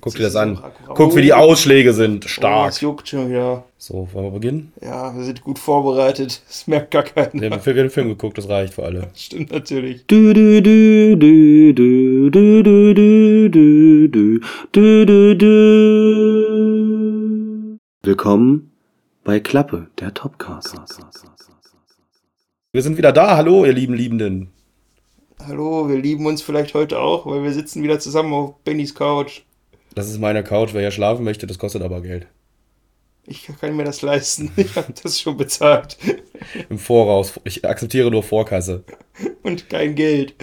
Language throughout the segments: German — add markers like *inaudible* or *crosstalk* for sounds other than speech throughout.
Guck dir das an. Guck, wie die Ausschläge sind. Stark. Oh, es juckt schon wieder. So, wollen wir beginnen? Ja, wir sind gut vorbereitet. Das merkt gar keiner. Wir haben den Film geguckt, das reicht für alle. Stimmt natürlich. Du du du du du du du du du du du du du Willkommen bei Klappe, der Topcast. Wir sind wieder da. Hallo, ihr lieben Liebenden. Hallo, wir lieben uns vielleicht heute auch, weil wir sitzen wieder zusammen auf Bennys Couch. Das ist meine Couch. Wer hier schlafen möchte, das kostet aber Geld. Ich kann mir das leisten. *laughs* Ich habe das schon bezahlt. Im Voraus. Ich akzeptiere nur Vorkasse. Und kein Geld.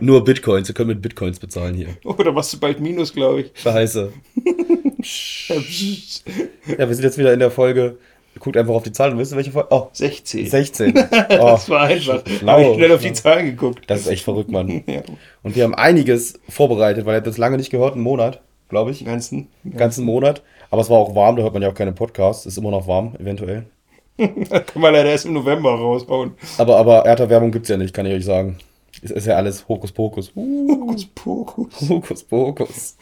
nur Bitcoins. Ihr könnt mit Bitcoins bezahlen hier. Oder machst du bald Minus, glaube ich. Scheiße. *laughs* ja, wir sind jetzt wieder in der Folge. Guckt einfach auf die Zahlen. Wisst ihr, welche Folge? Oh, 16. 16. Oh, das war einfach. Habe ich schnell auf die Zahlen geguckt. Das ist echt verrückt, Mann. Ja. Und wir haben einiges vorbereitet, weil ihr habt das lange nicht gehört, einen Monat, glaube ich. Ganzen. Ganzen Monat. Aber es war auch warm, da hört man ja auch keine Podcasts. Ist immer noch warm, eventuell. *laughs* Kann man leider erst im November raushauen. Aber, aber Erderwärmung gibt es ja nicht, kann ich euch sagen. Es ist ja alles Hokuspokus. Hokus Pokus. Hokuspokus.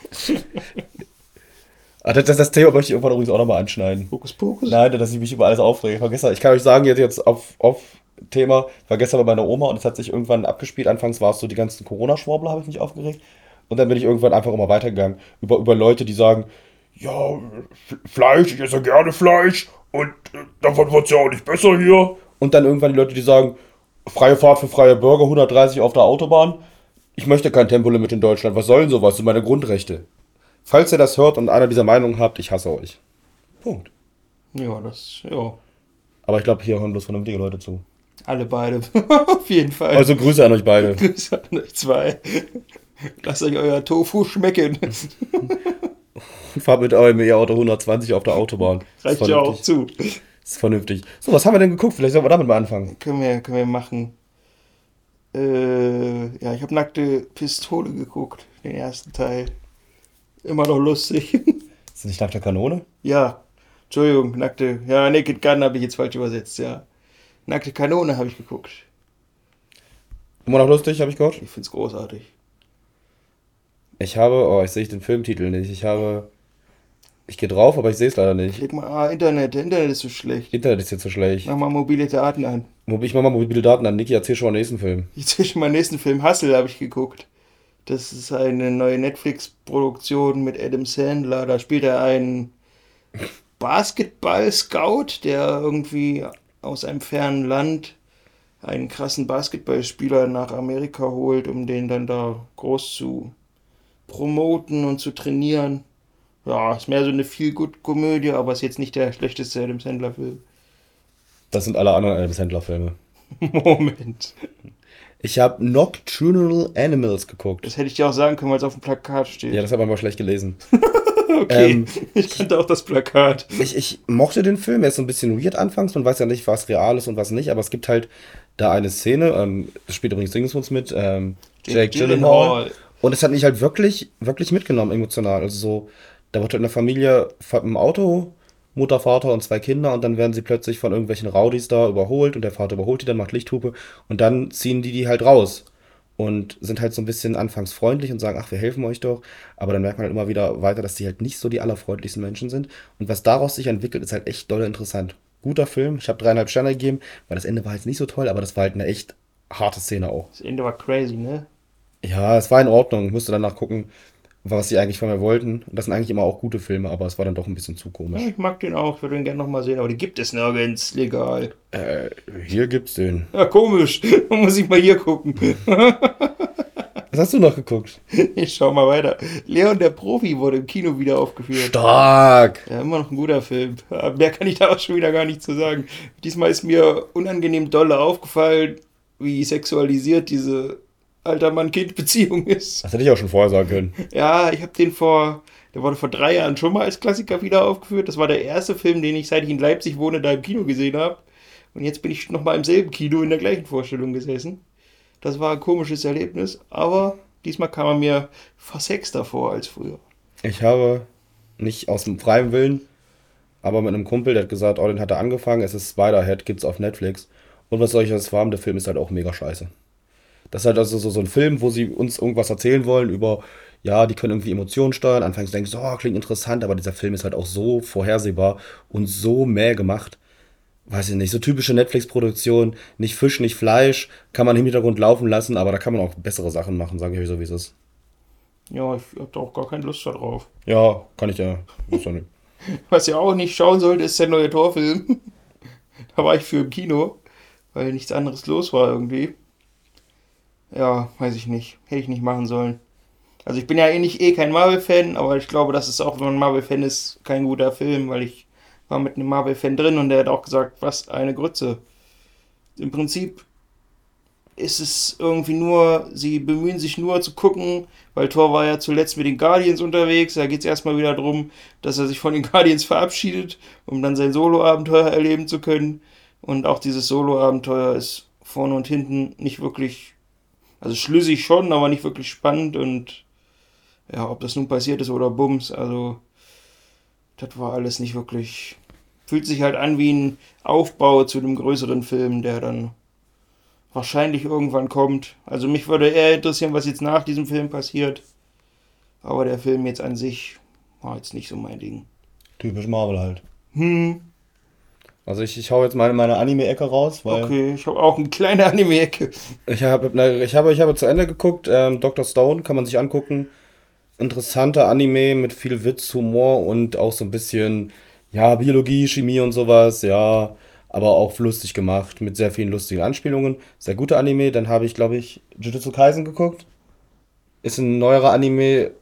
Ah, das, das, das Thema möchte ich irgendwann übrigens auch nochmal anschneiden. Hokus Pokus? Nein, dass ich mich über alles aufrege. Gestern, ich kann euch sagen, jetzt, jetzt auf, auf Thema, ich war gestern bei meiner Oma und es hat sich irgendwann abgespielt. Anfangs war es so, die ganzen Corona-Schwurbler habe ich mich aufgeregt. Und dann bin ich irgendwann einfach immer weitergegangen. Über, über Leute, die sagen, ja, Fleisch, ich esse gerne Fleisch und äh, davon wird es ja auch nicht besser hier. Und dann irgendwann die Leute, die sagen, freie Fahrt für freie Bürger, 130 auf der Autobahn. Ich möchte kein Tempolimit in Deutschland. Was soll denn sowas? Das sind meine Grundrechte. Falls ihr das hört und einer dieser Meinungen habt, ich hasse euch. Punkt. Ja, das, ja. Aber ich glaube, hier hören bloß vernünftige Leute zu. Alle beide. *laughs* Auf jeden Fall. Also Grüße an euch beide. Grüße an euch zwei. Lasst euch euer Tofu schmecken. *laughs* Fahrt mit eurem E-Auto 120 auf der Autobahn. Reicht ja auch zu. Ist vernünftig. So, was haben wir denn geguckt? Vielleicht sollen wir damit mal anfangen. Können wir, können wir machen. Äh, ja, ich habe nackte Pistole geguckt, den ersten Teil. Immer noch lustig. *laughs* Ist das nicht nach der Kanone? ja, Entschuldigung, nackte. Ja, Naked Gun habe ich jetzt falsch übersetzt, ja. Nackte Kanone habe ich geguckt. Immer noch lustig, habe ich gehört. Ich find's großartig. Ich habe, oh, ich sehe den Filmtitel nicht. Ich habe, ich gehe drauf, aber ich sehe es leider nicht. Klick mal, ah, Internet, Internet ist so schlecht. Internet ist jetzt so schlecht. Mach mal mobile Daten an. Ich mach mal mobile Daten an. Niki, erzähl schon mal den nächsten Film. Ich zwischen meinen nächsten Film Hustle habe ich geguckt. Das ist eine neue Netflix-Produktion mit Adam Sandler. Da spielt er einen Basketball-Scout, der irgendwie aus einem fernen Land einen krassen Basketballspieler nach Amerika holt, um den dann da groß zu promoten und zu trainieren. Ja, ist mehr so eine Feel-Good-Komödie, aber ist jetzt nicht der schlechteste Adam Sandler-Film. Das sind alle anderen Adam Sandler-Filme. *laughs* Moment. Ich habe Nocturnal Animals geguckt. Das hätte ich dir auch sagen können, weil es auf dem Plakat steht. Ja, das hat man mal schlecht gelesen. *laughs* okay. ähm, ich kannte auch das Plakat. Ich, ich mochte den Film, er ist so ein bisschen weird anfangs, man weiß ja nicht, was real ist und was nicht, aber es gibt halt da eine Szene, ähm, das spielt übrigens Dingsbums mit, ähm, Jake Gyllenhaal. Und es hat mich halt wirklich, wirklich mitgenommen, emotional. Also so, da wird halt eine Familie im Auto, Mutter, Vater und zwei Kinder und dann werden sie plötzlich von irgendwelchen Rowdies da überholt und der Vater überholt die dann, macht Lichthupe und dann ziehen die die halt raus und sind halt so ein bisschen anfangs freundlich und sagen, ach, wir helfen euch doch, aber dann merkt man halt immer wieder weiter, dass die halt nicht so die allerfreundlichsten Menschen sind und was daraus sich entwickelt, ist halt echt doll interessant. Guter Film, ich habe dreieinhalb Sterne gegeben, weil das Ende war jetzt nicht so toll, aber das war halt eine echt harte Szene auch. Das Ende war crazy, ne? Ja, es war in Ordnung. Ich musste danach gucken, was sie eigentlich von mir wollten. Und das sind eigentlich immer auch gute Filme, aber es war dann doch ein bisschen zu Ja, komisch. ich mag den auch, würde den gerne nochmal sehen, aber die gibt es nirgends legal. Äh, hier gibt's den. Ja, komisch. Da *laughs* muss ich mal hier gucken. *laughs* Was hast du noch geguckt? Ich schau mal weiter. Leon der Profi wurde im Kino wieder aufgeführt. Stark! Ja, immer noch ein guter Film. Mehr kann ich da auch schon wieder gar nicht zu sagen. Diesmal ist mir unangenehm dolle aufgefallen, wie sexualisiert diese alter Mann-Kind-Beziehung ist. Das hätte ich auch schon vorher sagen können. Ja, ich habe den vor, der wurde vor drei Jahren schon mal als Klassiker wieder aufgeführt. Das war der erste Film, den ich, seit ich in Leipzig wohne, da im Kino gesehen habe. Und jetzt bin ich nochmal im selben Kino in der gleichen Vorstellung gesessen. Das war ein komisches Erlebnis, aber diesmal kam er mir versexter vor als früher. Ich habe nicht aus dem freien Willen, aber mit einem Kumpel, der hat gesagt, oh, den hat er angefangen, es ist Spider-Head, gibt's auf Netflix. Und was soll ich das haben? Der Film ist halt auch mega scheiße. Das ist halt also so, so ein Film, wo sie uns irgendwas erzählen wollen über, ja, die können irgendwie Emotionen steuern. Anfangs denkst du, oh, klingt interessant, aber dieser Film ist halt auch so vorhersehbar und so mäh gemacht. Weiß ich nicht, so typische Netflix-Produktion, nicht Fisch, nicht Fleisch, kann man im Hintergrund laufen lassen, aber da kann man auch bessere Sachen machen, sage ich euch so, wie es ist. Ja, ich hab da auch gar keine Lust darauf. Ja, kann ich ja. *laughs* Was ihr auch nicht schauen sollt, ist der neue Torfilm. *laughs* da war ich für im Kino, weil nichts anderes los war irgendwie. Ja, weiß ich nicht. Hätte ich nicht machen sollen. Also ich bin ja eh nicht eh kein Marvel-Fan, aber ich glaube, das ist auch, wenn man Marvel-Fan ist, kein guter Film, weil ich war mit einem Marvel-Fan drin und der hat auch gesagt, was eine Grütze. Im Prinzip ist es irgendwie nur, sie bemühen sich nur zu gucken, weil Thor war ja zuletzt mit den Guardians unterwegs. Da geht es erstmal wieder darum, dass er sich von den Guardians verabschiedet, um dann sein Solo-Abenteuer erleben zu können. Und auch dieses Solo-Abenteuer ist vorne und hinten nicht wirklich, also schlüssig schon, aber nicht wirklich spannend. Und ja, ob das nun passiert ist oder Bums, also das war alles nicht wirklich. Fühlt sich halt an wie ein Aufbau zu einem größeren Film, der dann wahrscheinlich irgendwann kommt. Also mich würde eher interessieren, was jetzt nach diesem Film passiert. Aber der Film jetzt an sich war jetzt nicht so mein Ding. Typisch Marvel halt. Hm. Also ich, ich hau jetzt meine, meine Anime-Ecke raus, weil. Okay, ich habe auch eine kleine *laughs* Anime-Ecke. Ich habe ich habe, ich habe zu Ende geguckt, ähm, Dr. Stone kann man sich angucken. Interessanter Anime mit viel Witz, Humor und auch so ein bisschen, ja, Biologie, Chemie und sowas, ja aber auch lustig gemacht, mit sehr vielen lustigen Anspielungen. Sehr guter Anime. Dann habe ich, glaube ich, Jujutsu Kaisen geguckt. Ist ein neuerer Anime,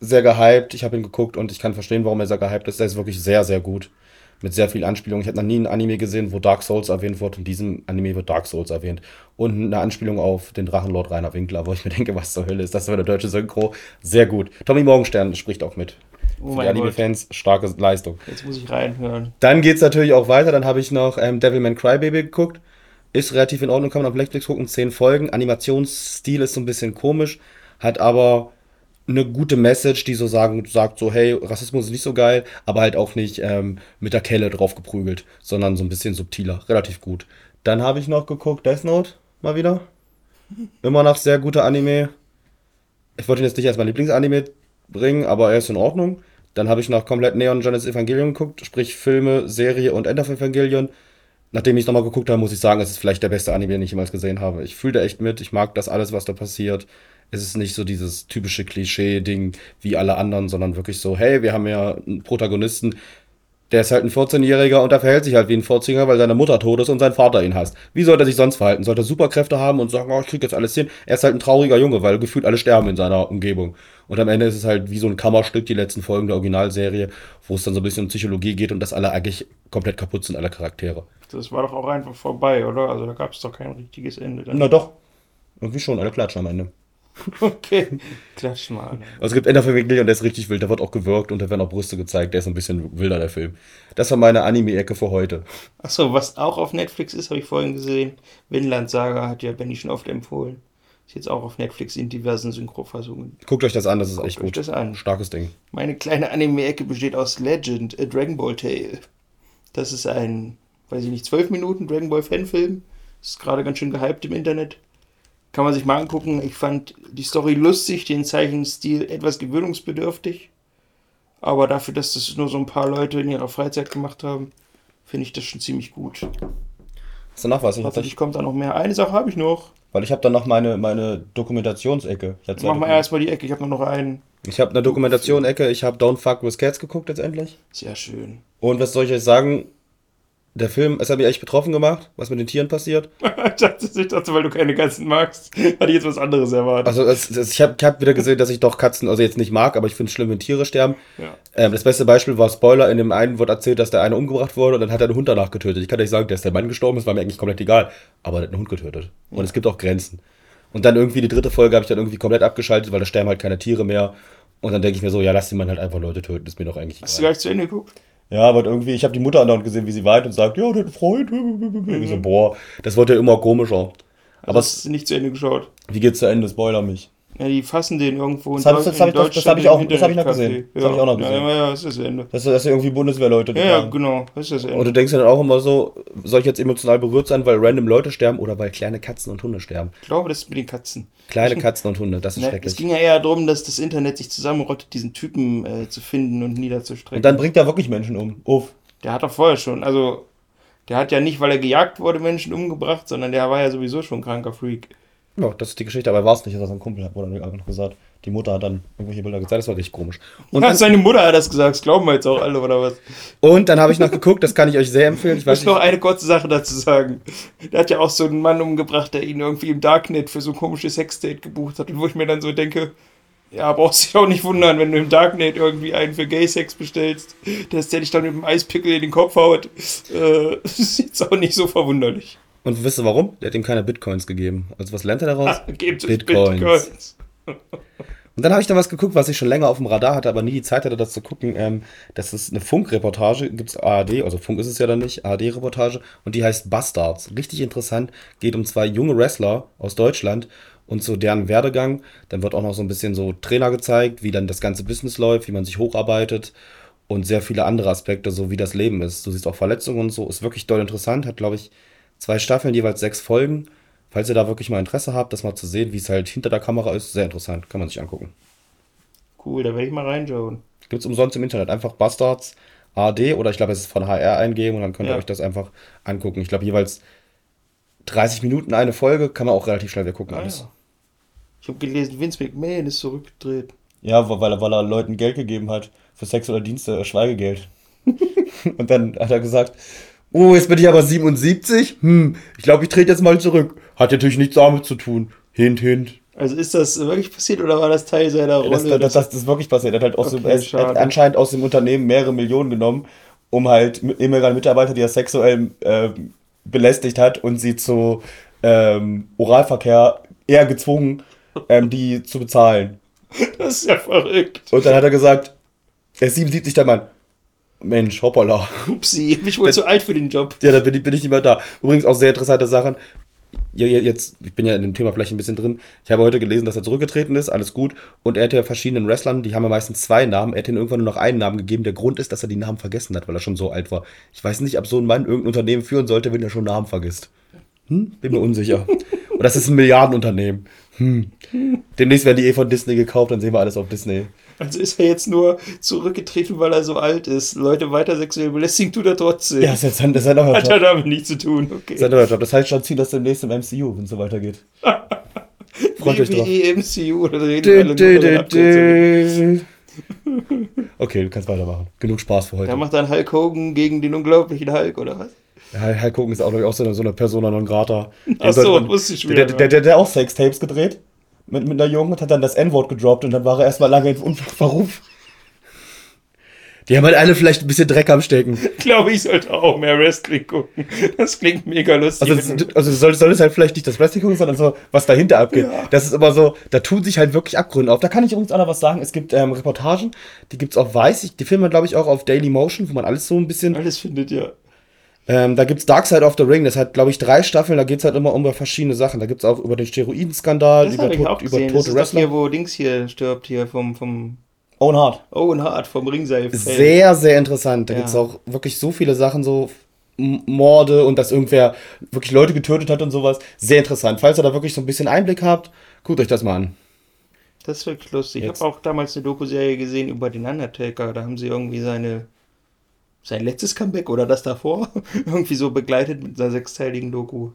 sehr gehypt. Ich habe ihn geguckt und ich kann verstehen, warum er sehr gehypt ist. Er ist wirklich sehr, sehr gut. Mit sehr vielen Anspielungen. Ich habe noch nie ein Anime gesehen, wo Dark Souls erwähnt wird. In diesem Anime wird Dark Souls erwähnt. Und eine Anspielung auf den Drachenlord Rainer Winkler, wo ich mir *laughs* denke, was zur Hölle ist das für eine deutsche Synchro? Sehr gut. Tommy Morgenstern spricht auch mit. Oh Für die Anime-Fans starke Leistung. Jetzt muss ich reinhören. Dann geht es natürlich auch weiter. Dann habe ich noch ähm, Devilman Crybaby geguckt. Ist relativ in Ordnung, kann man auf Netflix gucken. Zehn Folgen. Animationsstil ist so ein bisschen komisch. Hat aber eine gute Message, die so sagen, sagt so, hey, Rassismus ist nicht so geil, aber halt auch nicht ähm, mit der Kelle drauf geprügelt, sondern so ein bisschen subtiler. Relativ gut. Dann habe ich noch geguckt Death Note mal wieder. Immer noch sehr guter Anime. Ich wollte ihn jetzt nicht als mein Lieblingsanime bringen, aber er ist in Ordnung. Dann habe ich noch komplett Neon Genesis Evangelion geguckt, sprich Filme, Serie und End of Evangelion. Nachdem ich es nochmal geguckt habe, muss ich sagen, es ist vielleicht der beste Anime, den ich jemals gesehen habe. Ich fühle da echt mit, ich mag das alles, was da passiert. Es ist nicht so dieses typische Klischee-Ding wie alle anderen, sondern wirklich so, hey, wir haben ja einen Protagonisten, der ist halt ein 14-Jähriger und der verhält sich halt wie ein 14-Jähriger, weil seine Mutter tot ist und sein Vater ihn hasst. Wie soll er sich sonst verhalten? Sollte er Superkräfte haben und sagen, oh, ich krieg jetzt alles hin? Er ist halt ein trauriger Junge, weil gefühlt alle sterben in seiner Umgebung. Und am Ende ist es halt wie so ein Kammerstück, die letzten Folgen der Originalserie, wo es dann so ein bisschen um Psychologie geht und dass alle eigentlich komplett kaputt sind, alle Charaktere. Das war doch auch einfach vorbei, oder? Also da gab es doch kein richtiges Ende. Dann. Na doch. Irgendwie schon, alle klatschen am Ende. *laughs* Okay, klatsch mal. Also es gibt Ender Family und der ist richtig wild, da wird auch gewirkt und da werden auch Brüste gezeigt, der ist ein bisschen wilder, der Film. Das war meine Anime-Ecke für heute. Achso, was auch auf Netflix ist, habe ich vorhin gesehen. Vinland Saga hat ja Benny schon oft empfohlen. Ist jetzt auch auf Netflix in diversen Synchrofassungen. Guckt euch das an, das ist Guckt echt gut. das an. Starkes Ding. Meine kleine Anime-Ecke besteht aus Legend, a Dragon Ball Tale. Das ist ein, weiß ich nicht, 12 Minuten Dragon Ball Fanfilm. Ist gerade ganz schön gehypt im Internet. Kann man sich mal angucken. Ich fand die Story lustig, den Zeichenstil etwas gewöhnungsbedürftig. Aber dafür, dass das nur so ein paar Leute in ihrer Freizeit gemacht haben, finde ich das schon ziemlich gut. Hast du noch was? Ich Hoffentlich kommt da noch mehr. Eine Sache habe ich noch. Weil ich habe dann noch meine, meine Dokumentationsecke. Mach mal erstmal die Ecke, ich habe noch einen. Ich habe eine Dokumentation-Ecke, ich habe Don't Fuck with Cats geguckt letztendlich. Sehr schön. Und was soll ich euch sagen? Der Film, es hat mich echt betroffen gemacht, was mit den Tieren passiert. *laughs* ich, dachte, ich dachte, weil du keine Katzen magst, hatte ich jetzt was anderes erwartet. Also es, es, ich habe hab wieder gesehen, dass ich doch Katzen, also jetzt nicht mag, aber ich finde es schlimm, wenn Tiere sterben. Ja. Ähm, das beste Beispiel war Spoiler, in dem einen wird erzählt, dass der eine umgebracht wurde und dann hat er einen Hund danach getötet. Ich kann nicht sagen, dass der Mann gestorben ist, war mir eigentlich komplett egal, aber er hat einen Hund getötet. Und ja. es gibt auch Grenzen. Und dann irgendwie die dritte Folge habe ich dann irgendwie komplett abgeschaltet, weil da sterben halt keine Tiere mehr. Und dann denke ich mir so, ja, lass die Mann halt einfach Leute töten, ist mir doch eigentlich egal. Hast du gleich zu Ende geguckt? Ja, aber irgendwie, ich habe die Mutter andauernd gesehen, wie sie weint und sagt, ja, der einen Freund. Mhm. Ich so, boah, das wird ja immer komischer. Aber also es ist nicht zu Ende geschaut. Wie geht's zu Ende? Spoiler mich. Ja, die fassen den irgendwo Das habe das hab ich, das, das hab ich, auch- das hab ich noch gesehen. Das Ja. habe ich auch noch Ja, gesehen. ja, ja, das ist das Ende. Dass, dass irgendwie Bundeswehrleute Ja, ja, genau, das ist das Ende. Und du denkst dann auch immer so, soll ich jetzt emotional berührt sein, weil random Leute sterben oder weil kleine Katzen und Hunde sterben? Ich glaube, das ist mit den Katzen. Kleine Katzen und Hunde, das ist Ne, es schrecklich. ging ja eher darum, dass das Internet sich zusammenrottet, diesen Typen äh, zu finden und niederzustrecken. Und dann bringt er wirklich Menschen um. Uff. der hat doch vorher schon, also der hat ja nicht, weil er gejagt wurde, Menschen umgebracht, sondern der war ja sowieso schon ein kranker Freak. Ja, das ist die Geschichte, aber war es nicht, dass er ein Kumpel hat, wurde dann einfach noch gesagt. Die Mutter hat dann irgendwelche Bilder gezeigt, das war richtig komisch. Und dann, seine Mutter hat das gesagt, das glauben wir jetzt auch alle, oder was? und dann habe ich noch geguckt, das kann ich euch sehr empfehlen. Ich Ich weiß muss noch eine kurze Sache dazu sagen. Der hat ja auch so einen Mann umgebracht, der ihn irgendwie im Darknet für so ein komisches Sexdate gebucht hat. Und wo ich mir dann so denke, ja, brauchst dich auch nicht wundern, wenn du im Darknet irgendwie einen für Gay-Sex bestellst, dass der dich dann mit dem Eispickel in den Kopf haut. Äh, *laughs* das ist jetzt auch nicht so verwunderlich. Und wisst ihr warum? Der hat ihm keine Bitcoins gegeben. Also was lernt er daraus? *laughs* Gebt uns Bitcoins. Bitcoins. Und dann habe ich da was geguckt, was ich schon länger auf dem Radar hatte, aber nie die Zeit hatte, das zu gucken. Ähm, das ist eine Funkreportage, gibt's ARD, also Funk ist es ja dann nicht, ARD-Reportage, und die heißt Bastards. Richtig interessant, geht um zwei junge Wrestler aus Deutschland und so deren Werdegang. Dann wird auch noch so ein bisschen so Trainer gezeigt, wie dann das ganze Business läuft, wie man sich hocharbeitet und sehr viele andere Aspekte, so wie das Leben ist. Du siehst auch Verletzungen und so, ist wirklich doll interessant, hat glaube ich zwei Staffeln, jeweils sechs Folgen. Falls ihr da wirklich mal Interesse habt, das mal zu sehen, wie es halt hinter der Kamera ist, sehr interessant, kann man sich angucken. Cool, da werde ich mal reinschauen. Gibt es umsonst im Internet. Einfach Bastards AD oder ich glaube, es ist von HR eingeben und dann könnt ihr Ja. euch das einfach angucken. Ich glaube, jeweils 30 Minuten eine Folge kann man auch relativ schnell weggucken. Ah, alles. ja. Ich habe gelesen, Vince McMahon ist zurückgedreht. Ja, weil er, weil er Leuten Geld gegeben hat für sexuelle Dienste, äh, Schweigegeld. *laughs* und dann hat er gesagt, oh, jetzt bin ich aber 77. Hm, ich glaube, ich trete jetzt mal zurück. Hat natürlich nichts damit zu tun. Hint, hint. Also ist das wirklich passiert oder war das Teil seiner Rolle? Das, das, das, das ist wirklich passiert. Er hat halt aus dem, Okay, er schade. hat anscheinend aus dem Unternehmen mehrere Millionen genommen, um halt ehemalige Mitarbeiter, die er sexuell ähm, belästigt hat und sie zu ähm, Oralverkehr eher gezwungen, ähm, die zu bezahlen. *laughs* das ist ja verrückt. Und dann hat er gesagt, er ist 77 der Mann. Mensch, hoppala. Upsi, ich bin wohl zu alt für den Job. Ja, da bin ich, bin ich nicht mehr da. Übrigens auch sehr interessante Sachen. Ja, jetzt, ich bin ja in dem Thema vielleicht ein bisschen drin. Ich habe heute gelesen, dass er zurückgetreten ist, alles gut. Und er hat ja verschiedenen Wrestlern, die haben ja meistens zwei Namen. Er hat ihnen irgendwann nur noch einen Namen gegeben. Der Grund ist, dass er die Namen vergessen hat, weil er schon so alt war. Ich weiß nicht, ob so ein Mann irgendein Unternehmen führen sollte, wenn er schon Namen vergisst. Hm? Bin mir unsicher. Und das ist ein Milliardenunternehmen. Hm. Demnächst werden die eh von Disney gekauft, dann sehen wir alles auf Disney. Also ist er jetzt nur zurückgetreten, weil er so alt ist. Leute weiter sexuell belästigen tut er trotzdem. Ja, das ist sein, das ist sein neuer Hat er damit nichts zu tun. Das ist Okay. sein neuer Job. Das heißt, schon zieht das demnächst im MCU, wenn es so weitergeht. *laughs* Freut euch drauf. MCU, oder reden von den Abkürzungen. Okay, du kannst weitermachen. Genug Spaß für heute. Da macht dann Hulk Hogan gegen den unglaublichen Hulk, oder was? Ja, Hulk Hogan ist auch, ich, auch so eine, so eine Persona non grata. Ach so, Und- wusste ich schon der, wieder, der, der, der auch Sextapes gedreht. Mit, mit einer Jungen und hat dann das N-Wort gedroppt und dann war er erstmal lange in Unverruf. Die haben halt alle vielleicht ein bisschen Dreck am Stecken. *laughs* Ich glaube, ich sollte auch mehr Wrestling gucken. Das klingt mega lustig. Also, also du solltest, solltest halt vielleicht nicht das Wrestling gucken, sondern so, was dahinter abgeht. Das ist immer so, da tun sich halt wirklich Abgründe auf. Da kann ich übrigens auch noch was sagen. Es gibt ähm, Reportagen, die gibt's auf Weiß. Ich, die filmen glaube ich, auch auf Daily Motion, wo man alles so ein bisschen Alles findet ja. Ähm, da gibt's Dark Side of the Ring, das hat, glaube ich, drei Staffeln, da geht's halt immer um verschiedene Sachen. Da gibt's auch über den Steroidenskandal, über, ich auch über gesehen. Das tote ist doch hier, Wrestler. wo Dings hier stirbt, hier vom, vom Owen Hart. Owen Hart, vom Ringseil. Sehr, sehr interessant. Da Ja. gibt's auch wirklich so viele Sachen, so Morde und dass irgendwer wirklich Leute getötet hat und sowas. Sehr interessant. Falls ihr da wirklich so ein bisschen Einblick habt, guckt euch das mal an. Das ist wirklich lustig. Ich Jetzt. habe auch damals eine Doku-Serie gesehen über den Undertaker. Da haben sie irgendwie seine sein letztes Comeback oder das davor *laughs* irgendwie so begleitet mit einer sechsteiligen Doku.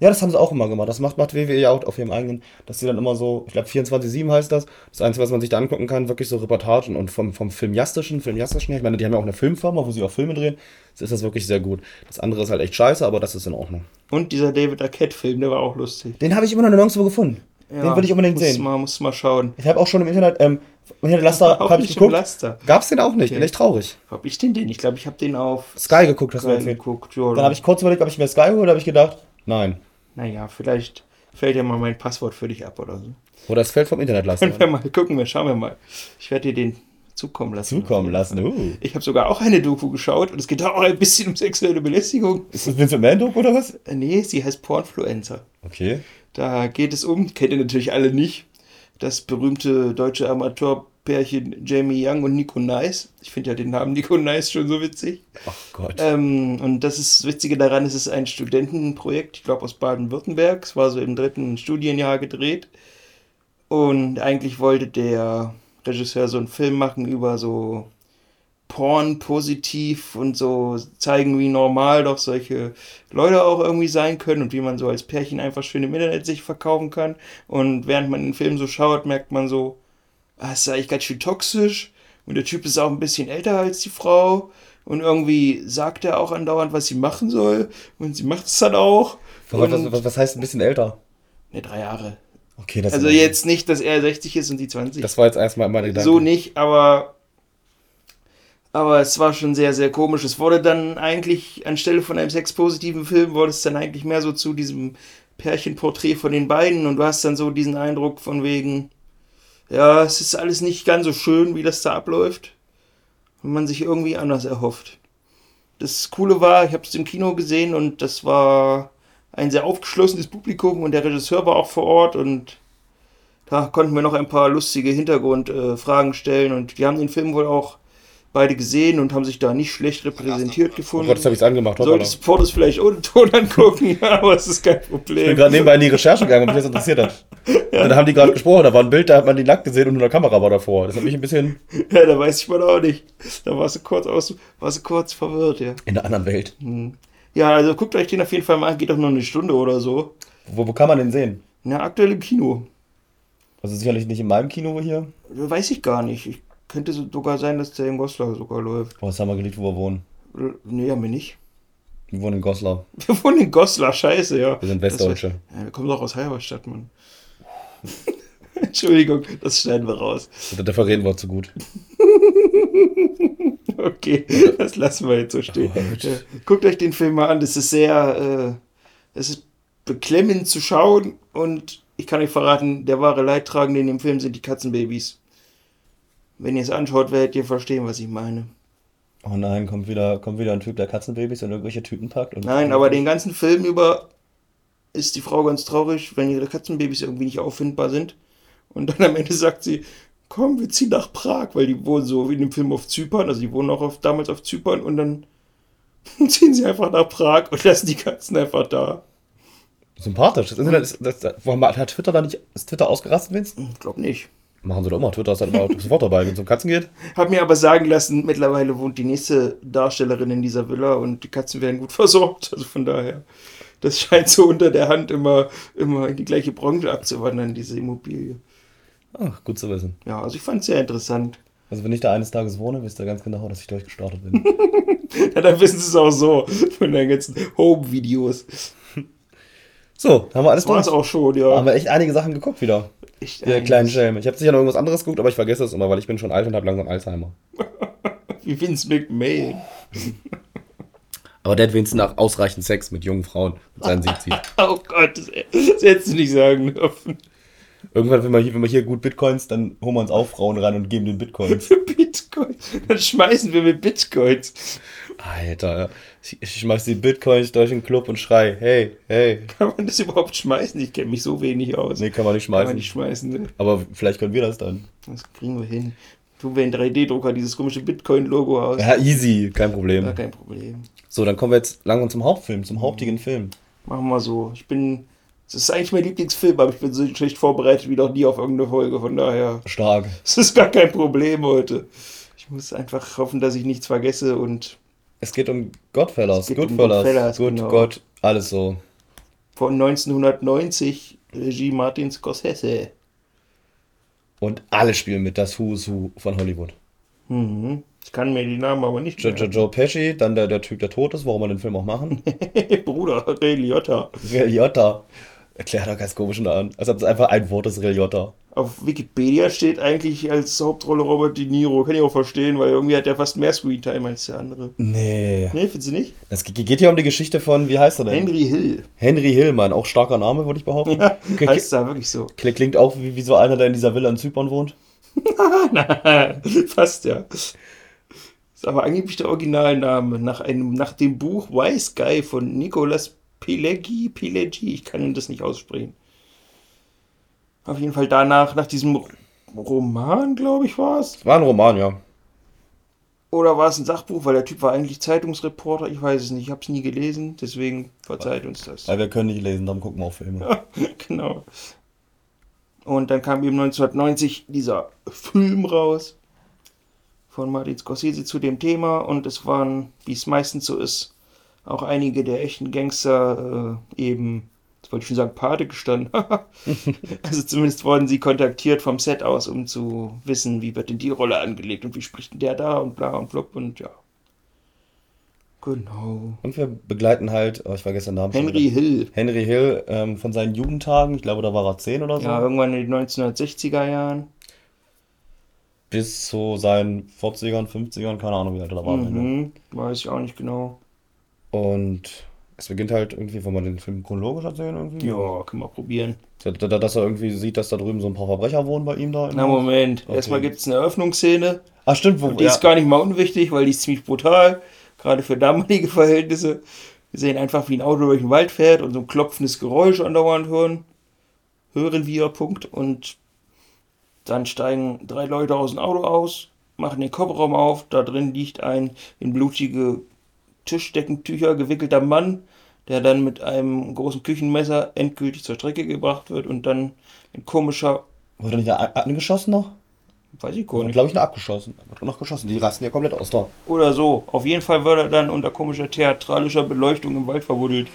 Ja, das haben sie auch immer gemacht. Das macht, macht WWE ja auch auf ihrem eigenen, dass sie dann immer so, ich glaube 24-7 heißt das. Das Einzige, was man sich da angucken kann, wirklich so Reportagen und vom, vom Filmjastischen, Filmjastischen her, ich meine, die haben ja auch eine Filmfirma, wo sie auch Filme drehen, das ist das wirklich sehr gut. Das andere ist halt echt scheiße, aber das ist in Ordnung. Und dieser David Arquette-Film, der war auch lustig. Den habe ich immer noch nirgendwo gefunden. Den will ich unbedingt muss sehen. Mal, muss mal schauen. Ich habe auch schon im Internet, ähm, im Internet Laster habe ich geguckt. Laster. Gab's den auch nicht, Okay. bin echt traurig. Hab ich den denn? Ich glaube, ich habe den auf Sky geguckt, hast du erzählt. reingeguckt. Ja, Dann habe ich kurz überlegt, ob ich mir Sky hole, habe ich gedacht, nein. Naja, vielleicht fällt ja mal mein Passwort für dich ab oder so. Oder es fällt vom Internet Laster. Können wir mal gucken, wir schauen wir mal. Ich werde dir den zukommen lassen. Zukommen lassen. Uh. Ich habe sogar auch eine Doku geschaut und es geht auch ein bisschen um sexuelle Belästigung. Ist das Vincent Mandoke oder was? Äh, Nee, sie heißt Pornfluencer. Okay. Da geht es um, kennt ihr natürlich alle nicht. Das berühmte deutsche Amateurpärchen Jamie Young und Nico Nice. Ich finde ja den Namen Nico Nice schon so witzig. Ach Gott. Ähm, und das ist das Witzige daran, es ist ein Studentenprojekt, ich glaube aus Baden-Württemberg. Es war so im dritten Studienjahr gedreht. Und eigentlich wollte der Regisseur so einen Film machen über so Porn positiv und so zeigen, wie normal doch solche Leute auch irgendwie sein können und wie man so als Pärchen einfach schön im Internet sich verkaufen kann. Und während man den Film so schaut, merkt man so, ah, ist eigentlich ganz schön toxisch und der Typ ist auch ein bisschen älter als die Frau und irgendwie sagt er auch andauernd, was sie machen soll und sie macht es dann auch. Was, was, was heißt ein bisschen älter? Ne, drei Jahre. Okay, das Also jetzt nicht, dass er 60 ist und die 20. Das war jetzt erstmal meine Gedanken. So nicht, aber aber es war schon sehr, sehr komisch. Es wurde dann eigentlich, anstelle von einem sexpositiven Film, wurde es dann eigentlich mehr so zu diesem Pärchenporträt von den beiden und du hast dann so diesen Eindruck von wegen, ja, es ist alles nicht ganz so schön, wie das da abläuft. Und man sich irgendwie anders erhofft. Das Coole war, ich habe es im Kino gesehen und das war ein sehr aufgeschlossenes Publikum und der Regisseur war auch vor Ort und da konnten wir noch ein paar lustige Hintergrundfragen stellen und die haben den Film wohl auch beide gesehen und haben sich da nicht schlecht repräsentiert Oh gefunden. Gott, jetzt habe ich es angemacht. Solltest Fotos vielleicht ohne Ton angucken, *laughs* aber es ist kein Ich bin Problem. gerade nebenbei in die Recherche gegangen, ob mich das interessiert hat. *laughs* Und dann haben die gerade gesprochen, da war ein Bild, da hat man die nackt gesehen und nur eine Kamera war davor. Das hat mich ein bisschen *laughs* Ja, da weiß ich mal auch nicht. Da warst du kurz aus, warst du kurz verwirrt, ja. in der anderen Welt. Ja, also guckt euch den auf jeden Fall mal an, geht doch nur eine Stunde oder so. Wo, wo kann man den sehen? Na, aktuell im Kino. Also sicherlich nicht in meinem Kino hier. Weiß ich gar nicht. Ich könnte so- sogar sein, dass der in Goslar sogar läuft. Oh, jetzt haben wir gelegt, wo wir wohnen. Nee, haben wir nicht. Wir wohnen in Goslar. Wir wohnen in Goslar, scheiße, ja. Wir sind Das Westdeutsche. war- Ja, wir kommen doch aus Halberstadt, Mann. *laughs* Entschuldigung, das schneiden wir raus. Der verreden wir zu gut. *laughs* Okay, das lassen wir jetzt so stehen. *laughs* Guckt euch den Film mal an, das ist sehr, äh, es ist beklemmend zu schauen und ich kann euch verraten, der wahre Leidtragende in dem Film sind die Katzenbabys. Wenn ihr es anschaut, werdet ihr verstehen, was ich meine. Oh nein, kommt wieder, kommt wieder ein Typ, der Katzenbabys in irgendwelche Tüten packt. Und Nein, aber den ganzen Film über ist die Frau ganz traurig, wenn ihre Katzenbabys irgendwie nicht auffindbar sind. Und dann am Ende sagt sie, komm, wir ziehen nach Prag, weil die wohnen so wie in dem Film auf Zypern, also die wohnen auch auf, damals auf Zypern und dann *laughs* ziehen sie einfach nach Prag und lassen die Katzen einfach da. Sympathisch. Das Internet ist, das, das, hat Twitter da nicht, ist Twitter ausgerastet, Vince? Ich glaube nicht. Machen sie doch immer. Twitter ist halt immer *laughs* sofort dabei, wenn es um Katzen geht. Hab mir aber sagen lassen, mittlerweile wohnt die nächste Darstellerin in dieser Villa und die Katzen werden gut *laughs* versorgt. Also von daher, das scheint so unter der Hand immer, immer in die gleiche Branche abzuwandern, diese Immobilie. Ach, gut zu wissen. Ja, also ich fand es sehr interessant. Also wenn ich da eines Tages wohne, wisst ihr ganz genau, dass ich durchgestartet bin. *laughs* Ja, dann wissen sie es auch so von den ganzen Home-Videos. So, haben wir alles Das war es durch. auch schon, Haben ja. wir echt einige Sachen geguckt wieder. Echt, Der kleinen Schelm. Ich habe sicher noch irgendwas anderes geguckt, aber ich vergesse es immer, weil ich bin schon alt und habe langsam Alzheimer. *laughs* Wie Vince McMahon. Aber der hat wenigstens nach ausreichend Sex mit jungen Frauen mit seinen 70. *laughs* Oh Gott, das, das hättest du nicht sagen dürfen. Irgendwann, wenn wir, hier, wenn wir hier gut Bitcoins, dann holen wir uns auch Frauen ran und geben den Bitcoins. *laughs* Bitcoin. Dann schmeißen wir mit Bitcoins. Alter, ja. ich, schmeiß die Bitcoins durch den Club und schrei, hey, hey. Kann man das überhaupt schmeißen? Ich kenne mich so wenig aus. Nee, kann man nicht Kann man schmeißen. nicht schmeißen. Ne? Aber vielleicht können wir das dann. Das kriegen wir hin. Tun wir in 3D-Drucker dieses komische Bitcoin-Logo aus. Ja, easy, kein Problem. Gar kein Problem. So, dann kommen wir jetzt langsam zum Hauptfilm, zum hauptigen Film. Machen wir so. Ich bin. Das ist eigentlich mein Lieblingsfilm, aber ich bin so schlecht vorbereitet wie noch nie auf irgendeine Folge. Von daher. Stark. Es ist gar kein Problem heute. Ich muss einfach hoffen, dass ich nichts vergesse und Es geht um Godfellas, geht um Goodfellas, Goodfellas, Good genau. God, alles so. von 1990 Regie Martin Scorsese. Und alle spielen mit, das Who's Who von Hollywood. Mhm. Ich kann mir die Namen aber nicht Joe, Joe. Joe Pesci, dann der, der Typ, der tot ist, warum wir den Film auch machen. *laughs* Bruder, Ray Liotta. Ray Liotta. Erklär doch ganz komischen an. Als ob es einfach ein Wort ist, Ray Liotta. Auf Wikipedia steht eigentlich als Hauptrolle Robert De Niro. Kann ich auch verstehen, weil irgendwie hat er fast mehr Screentime als der andere. Nee. Ne, findest du nicht? Es ge- geht hier um die Geschichte von, wie heißt er denn? Henry Hill. Henry Hillmann, auch starker Name, würde ich behaupten. *laughs* Ja, Klingt- heißt da wirklich so. Klingt auch wie, wie so einer, der in dieser Villa in Zypern wohnt. *laughs* Fast ja. Ist aber angeblich der Originalname nach einem, nach dem Buch Wise Guy von Nicolas Pileggi, Pileggi, ich kann das nicht aussprechen. Auf jeden Fall danach, nach diesem Roman, glaube ich, war es. War ein Roman, ja. Oder war es ein Sachbuch, weil der Typ war eigentlich Zeitungsreporter, ich weiß es nicht, ich habe es nie gelesen, deswegen verzeiht uns das. Weil wir können nicht lesen, darum gucken wir auch Filme. *laughs* genau. Und dann kam eben 1990 dieser Film raus von Martin Scorsese zu dem Thema und es waren, wie es meistens so ist, auch einige der echten Gangster äh, eben, das wollte ich schon sagen, Pate gestanden. *laughs* also zumindest wurden sie kontaktiert vom Set aus, um zu wissen, wie wird denn die Rolle angelegt und wie spricht denn der da und bla und blub und ja. Genau. Und wir begleiten halt, oh, ich vergesse den Namen. Henry Hill. Henry Hill ähm, von seinen Jugendtagen, ich glaube, da war er 10 oder so. Ja, irgendwann in den 1960er Jahren. Bis zu seinen 40ern, 50ern, keine Ahnung, wie alt er da war. Mhm, weiß ich auch nicht genau. Und es beginnt halt irgendwie, wenn man den Film chronologisch erzählen irgendwie. Ja, können wir probieren. Dass er irgendwie sieht, dass da drüben so ein paar Verbrecher wohnen bei ihm da. Na Moment, okay. erstmal gibt es eine Eröffnungsszene. Ah, stimmt. Wo, die ja. ist gar nicht mal unwichtig, weil die ist ziemlich brutal gerade für damalige *laughs* Verhältnisse. Wir sehen einfach, wie ein Auto durch den Wald fährt und so ein klopfendes Geräusch andauernd hören. Hören wir, Punkt. Und dann steigen drei Leute aus dem Auto aus, machen den Kofferraum auf. Da drin liegt ein in blutige Tischdeckentücher gewickelter Mann, der dann mit einem großen Küchenmesser endgültig zur Strecke gebracht wird und dann ein komischer. Wurde nicht angeschossen noch? Weiß ich gar nicht. glaube ich, noch abgeschossen. Wird noch geschossen. Die rasten ja komplett aus da. Oder so. Auf jeden Fall wird er dann unter komischer theatralischer Beleuchtung im Wald verbuddelt.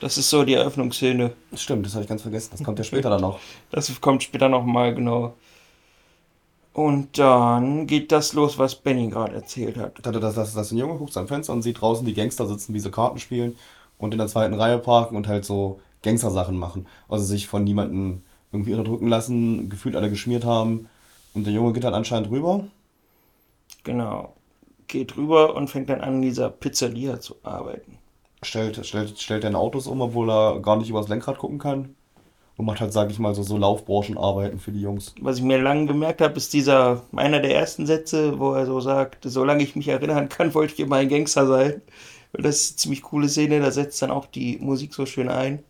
Das ist so die Eröffnungsszene. Stimmt, das habe ich ganz vergessen. Das kommt ja später dann noch. Das kommt später nochmal, genau. Und dann geht das los, was Benny gerade erzählt hat. Das, das, das, das ein Junge guckt am Fenster und sieht draußen die Gangster sitzen, wie sie Karten spielen und in der zweiten Reihe parken und halt so Gangster-Sachen machen. Also sich von niemandem irgendwie unterdrücken lassen, gefühlt alle geschmiert haben und der Junge geht dann anscheinend rüber. Genau. Geht rüber und fängt dann an, in dieser Pizzeria zu arbeiten. Stellt, stellt, stellt dann Autos um, obwohl er gar nicht übers Lenkrad gucken kann. Und macht halt, sag ich mal, so, so Laufbranchenarbeiten für die Jungs. Was ich mir lange gemerkt habe, ist dieser, einer der ersten Sätze, wo er so sagt, solange ich mich erinnern kann, wollte ich immer ein Gangster sein. Das ist eine ziemlich coole Szene, da setzt dann auch die Musik so schön ein.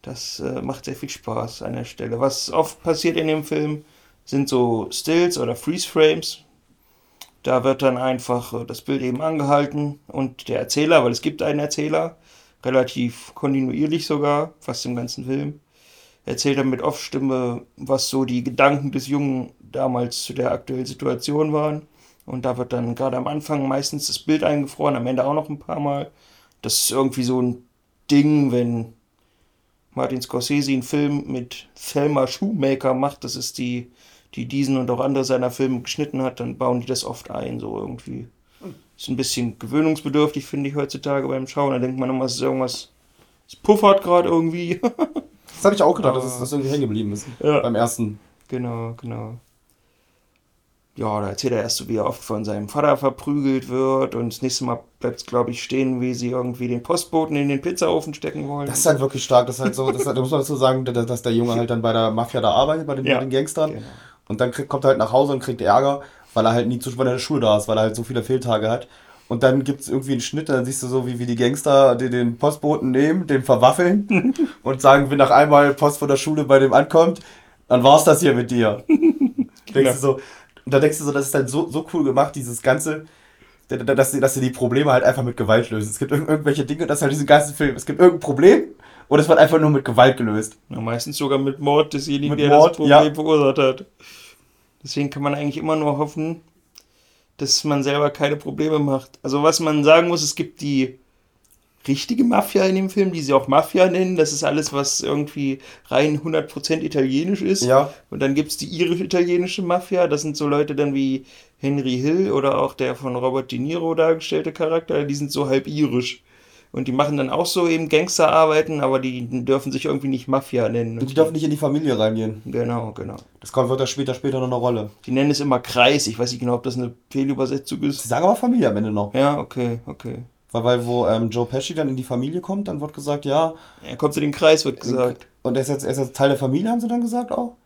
Das äh, macht sehr viel Spaß an der Stelle. Was oft passiert in dem Film, sind so Stills oder Freeze Frames. Da wird dann einfach äh, das Bild eben angehalten und der Erzähler, weil es gibt einen Erzähler, relativ kontinuierlich sogar, fast im ganzen Film, erzählt dann mit Off-Stimme, was so die Gedanken des Jungen damals zu der aktuellen Situation waren. Und da wird dann gerade am Anfang meistens das Bild eingefroren, am Ende auch noch ein paar Mal. Das ist irgendwie so ein Ding, wenn Martin Scorsese einen Film mit Thelma Shoemaker macht. Das ist die die diesen und auch andere seiner Filme geschnitten hat, dann bauen die das oft ein, so irgendwie. Ist ein bisschen gewöhnungsbedürftig, finde ich, heutzutage beim Schauen. Da denkt man immer, es ist irgendwas, es puffert gerade irgendwie. *laughs* das habe ich auch gedacht, dass es das irgendwie hängen geblieben ist. Ja. Beim ersten. Genau, genau. Ja, da erzählt er erst so, wie er oft von seinem Vater verprügelt wird und das nächste Mal bleibt es, glaube ich, stehen, wie sie irgendwie den Postboten in den Pizzaofen stecken wollen. Das ist halt wirklich stark. Das ist halt so, das halt, da muss man dazu sagen, dass der Junge halt dann bei der Mafia da arbeitet, bei den, ja. bei den Gangstern. Genau. Und dann krieg, kommt er halt nach Hause und kriegt Ärger, weil er halt nie zu in der Schule da ist, weil er halt so viele Fehltage hat. Und dann gibt es irgendwie einen Schnitt, dann siehst du so, wie, wie die Gangster den, den Postboten nehmen, den verwaffeln *laughs* und sagen, wenn nach einmal Post von der Schule bei dem ankommt, dann war's das hier mit dir. *laughs* denkst du so, und da denkst du so, das ist halt so, so cool gemacht, dieses ganze, dass sie, dass sie die Probleme halt einfach mit Gewalt lösen. Es gibt irgendwelche Dinge, das ist halt diesen ganzen Film. Es gibt irgendein Problem und es wird einfach nur mit Gewalt gelöst. Ja, meistens sogar mit Mord desjenigen, mit der Mord, das Problem ja. verursacht hat. Deswegen kann man eigentlich immer nur hoffen, dass man selber keine Probleme macht. Also was man sagen muss, es gibt die richtige Mafia in dem Film, die sie auch Mafia nennen. Das ist alles, was irgendwie rein 100% italienisch ist. Ja. Und dann gibt es die irisch-italienische Mafia. Das sind so Leute dann wie Henry Hill oder auch der von Robert De Niro dargestellte Charakter. Die sind so halb irisch. Und die machen dann auch so eben Gangsterarbeiten, aber die dürfen sich irgendwie nicht Mafia nennen. Und die dürfen nicht in die Familie reingehen. Genau, genau. Das kommt, wird da später, später noch eine Rolle. Die nennen es immer Kreis. Ich weiß nicht genau, ob das eine Fehlübersetzung ist. Sie sagen aber Familie am Ende noch. Ja, okay, okay. Weil, weil wo ähm, Joe Pesci dann in die Familie kommt, dann wird gesagt, ja. Er kommt zu den Kreis, wird gesagt. Und er ist jetzt, er ist jetzt Teil der Familie, haben sie dann gesagt auch?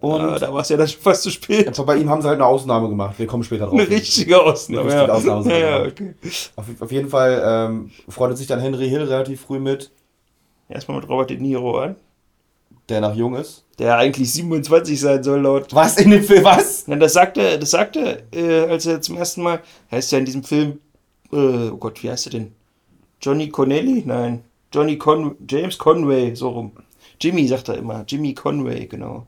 Und ah, da war es ja dann schon fast zu spät. Also bei ihm haben sie halt eine Ausnahme gemacht. Wir kommen später drauf. Eine richtige Ausnahme. Eine richtige ja. Ausnahme. ja, ja, okay. auf, auf, jeden Fall ähm, freundet sich dann Henry Hill relativ früh mit. Erstmal mit Robert De Niro an. Der noch jung ist. Der eigentlich 27 sein soll, laut. Was in dem Film? Was? Na, das sagt er, das sagt er, äh, als er zum ersten Mal, heißt ja in diesem Film, äh, oh Gott, wie heißt er denn? Johnny Connelly? Nein. Johnny Con James Conway, so rum. Jimmy sagt er immer. Jimmy Conway, genau.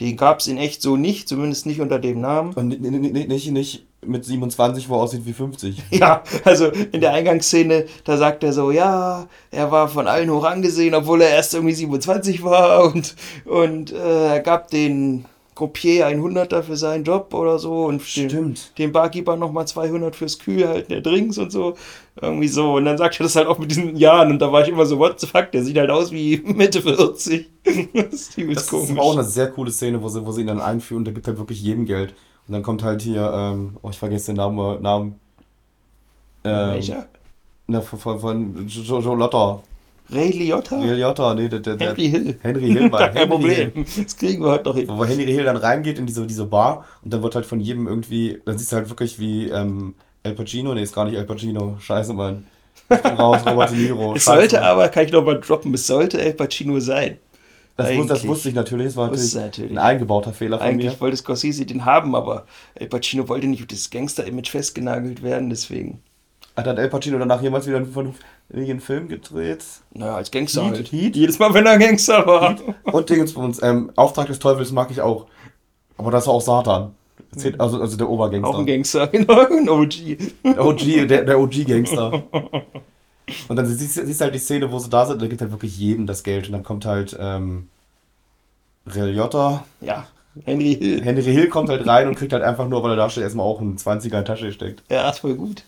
Den gab es in echt so nicht, zumindest nicht unter dem Namen. Und nicht, nicht, nicht mit 27, wo er aussieht wie 50. *laughs* Ja, also in der Eingangsszene, da sagt er so, ja, er war von allen hoch angesehen, obwohl er erst irgendwie 27 war und, und äh, er gab den Gruppier 100er für seinen Job oder so und Stimmt. den, den Barkeeper nochmal 200 fürs Kühl halten der Drinks und so. Irgendwie so. Und dann sagt er das halt auch mit diesen Jahren und da war ich immer so, what the fuck, der sieht halt aus wie *laughs* Mitte 40. *laughs* das ist, das ist auch eine sehr coole Szene, wo sie, wo sie ihn dann einführen und der gibt halt wirklich jedem Geld. Und dann kommt halt hier, ähm, oh, ich vergesse den Namen, Namen. Ähm, Welcher? Na, von, von, von Joe, Lotta. Ray Liotta? Ray Liotta, nee, der, der, Henry Hill. Henry Hill war *laughs* Kein Problem. Das kriegen wir heute noch hin. Wo Henry Hill dann reingeht in diese, diese Bar und dann wird halt von jedem irgendwie, dann siehst du halt wirklich wie ähm, El Pacino, nee, ist gar nicht El Pacino, scheiße, Mann. Ich bin raus, *laughs* Robert De Niro. Es sollte Mann. aber, kann ich noch mal droppen, es sollte El Pacino sein. Das, wusste, das wusste ich natürlich, das war natürlich, natürlich, ein eingebauter Fehler von Eigentlich mir. wollte Scorsese den haben, aber El Pacino wollte nicht auf das Gangster-Image festgenagelt werden, deswegen. Hat dann El Pacino danach jemals wieder einen vernünftigen Film gedreht? Naja, als Gangster Heat, halt. Heat. Jedes Mal, wenn er Gangster war. Heat. Und Dingensbums, ähm, Auftrag des Teufels mag ich auch. Aber das ist auch Satan. Also, also der Obergangster. Auch ein Gangster, *laughs* genau, ein OG. Der OG, der, der OG-Gangster. Und dann siehst du halt die Szene, wo sie da sind, da gibt halt wirklich jedem das Geld. Und dann kommt halt ähm, Reliotta. Ja, Henry Hill. Henry Hill kommt halt rein und kriegt halt einfach nur, weil er da steht, erstmal auch einen 20er in die Tasche gesteckt. Ja, ist voll gut.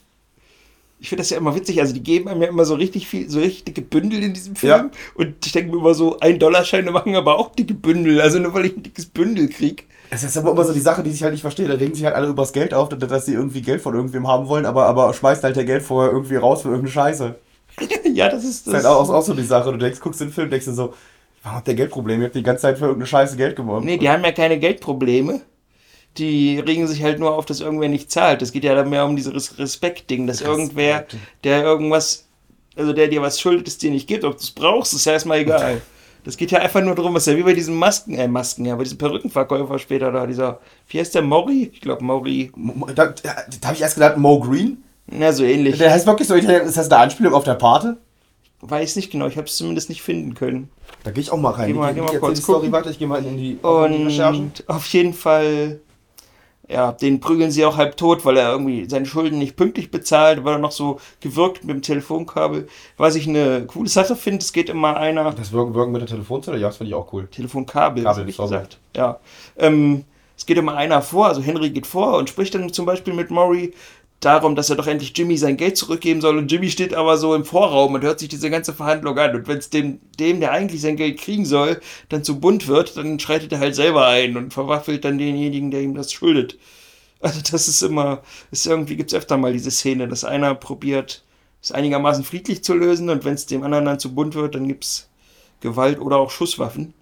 Ich finde das ja immer witzig. Also, die geben einem ja immer so richtig viel, so richtig dicke Bündel in diesem Film. Ja. Und ich denke mir immer so, ein Dollarscheine machen aber auch dicke Bündel. Also, nur weil ich ein dickes Bündel kriege. Es ist aber immer so die Sache, die ich halt nicht verstehe. Da regen sich halt alle übers Geld auf, dass sie irgendwie Geld von irgendwem haben wollen, aber, aber schmeißt halt der Geld vorher irgendwie raus für irgendeine Scheiße. *laughs* ja, das ist das. Das ist halt auch, auch so die Sache. Du denkst, guckst den Film, denkst du so, warum hat der Geldprobleme? Ihr habt die ganze Zeit für irgendeine Scheiße Geld gewonnen. Nee, die haben ja keine Geldprobleme. Die regen sich halt nur auf, dass irgendwer nicht zahlt. Das geht ja dann mehr um dieses Respekt-Ding, dass irgendwer, der irgendwas, also der dir was schuldet, es dir nicht gibt, ob du es brauchst, ist ja erstmal egal. *laughs* Das geht ja einfach nur darum, was ja wie bei diesen Masken, äh, Masken, ja, bei diesem Perückenverkäufer später da, dieser, wie heißt der, Maury? Ich glaube, Maury. Da, da, da habe ich erst gedacht, Mo Green. Na, so ähnlich. Der heißt wirklich so, ist das eine Anspielung auf der Pate? Weiß nicht genau, ich habe es zumindest nicht finden können. Da gehe ich auch mal rein. Geh mal, geh mal kurz die Story weiter, ich gehe mal in die, Und in die Recherchen. auf jeden Fall, ja, den prügeln sie auch halb tot, weil er irgendwie seine Schulden nicht pünktlich bezahlt, weil er noch so gewirkt mit dem Telefonkabel. Was ich eine coole Sache finde, es geht immer einer. Das Wirken, Wirken mit der Telefonzelle, ja, das finde ich auch cool. Telefonkabel, Kabel, ich gesagt. Ja. Ähm, es geht immer einer vor, also Henry geht vor und spricht dann zum Beispiel mit Maury darum, dass er doch endlich Jimmy sein Geld zurückgeben soll und Jimmy steht aber so im Vorraum und hört sich diese ganze Verhandlung an und wenn es dem, dem, der eigentlich sein Geld kriegen soll, dann zu bunt wird, dann schreitet er halt selber ein und verwaffelt dann denjenigen, der ihm das schuldet. Also das ist immer, ist irgendwie gibt es öfter mal diese Szene, dass einer probiert, es einigermaßen friedlich zu lösen und wenn es dem anderen dann zu bunt wird, dann gibt es Gewalt oder auch Schusswaffen.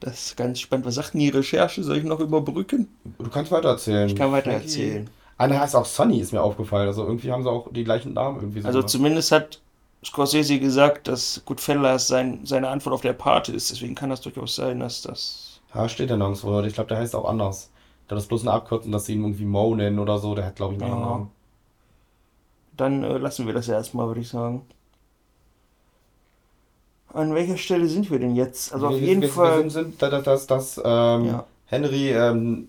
Das ist ganz spannend. Was sagt denn die Recherche? Soll ich noch überbrücken? Du kannst weiter erzählen. Ich kann weiter erzählen. Einer heißt auch Sunny, ist mir aufgefallen. Also irgendwie haben sie auch die gleichen Namen irgendwie so Also gemacht. zumindest hat Scorsese gesagt, dass Goodfellas sein, seine Antwort auf der Pate ist. Deswegen kann das durchaus sein, dass das. Ja, steht ja nirgendwo. Ich glaube, der heißt auch anders. Da ist bloß eine Abkürzung, dass sie ihn irgendwie Mo nennen oder so. Der hat, glaube ich, einen anderen Namen. Dann äh, lassen wir das erstmal, würde ich sagen. An welcher Stelle sind wir denn jetzt? Also wir, auf jeden wir, Fall. Wir sind, dass, dass, dass ähm, ja. Henry ähm,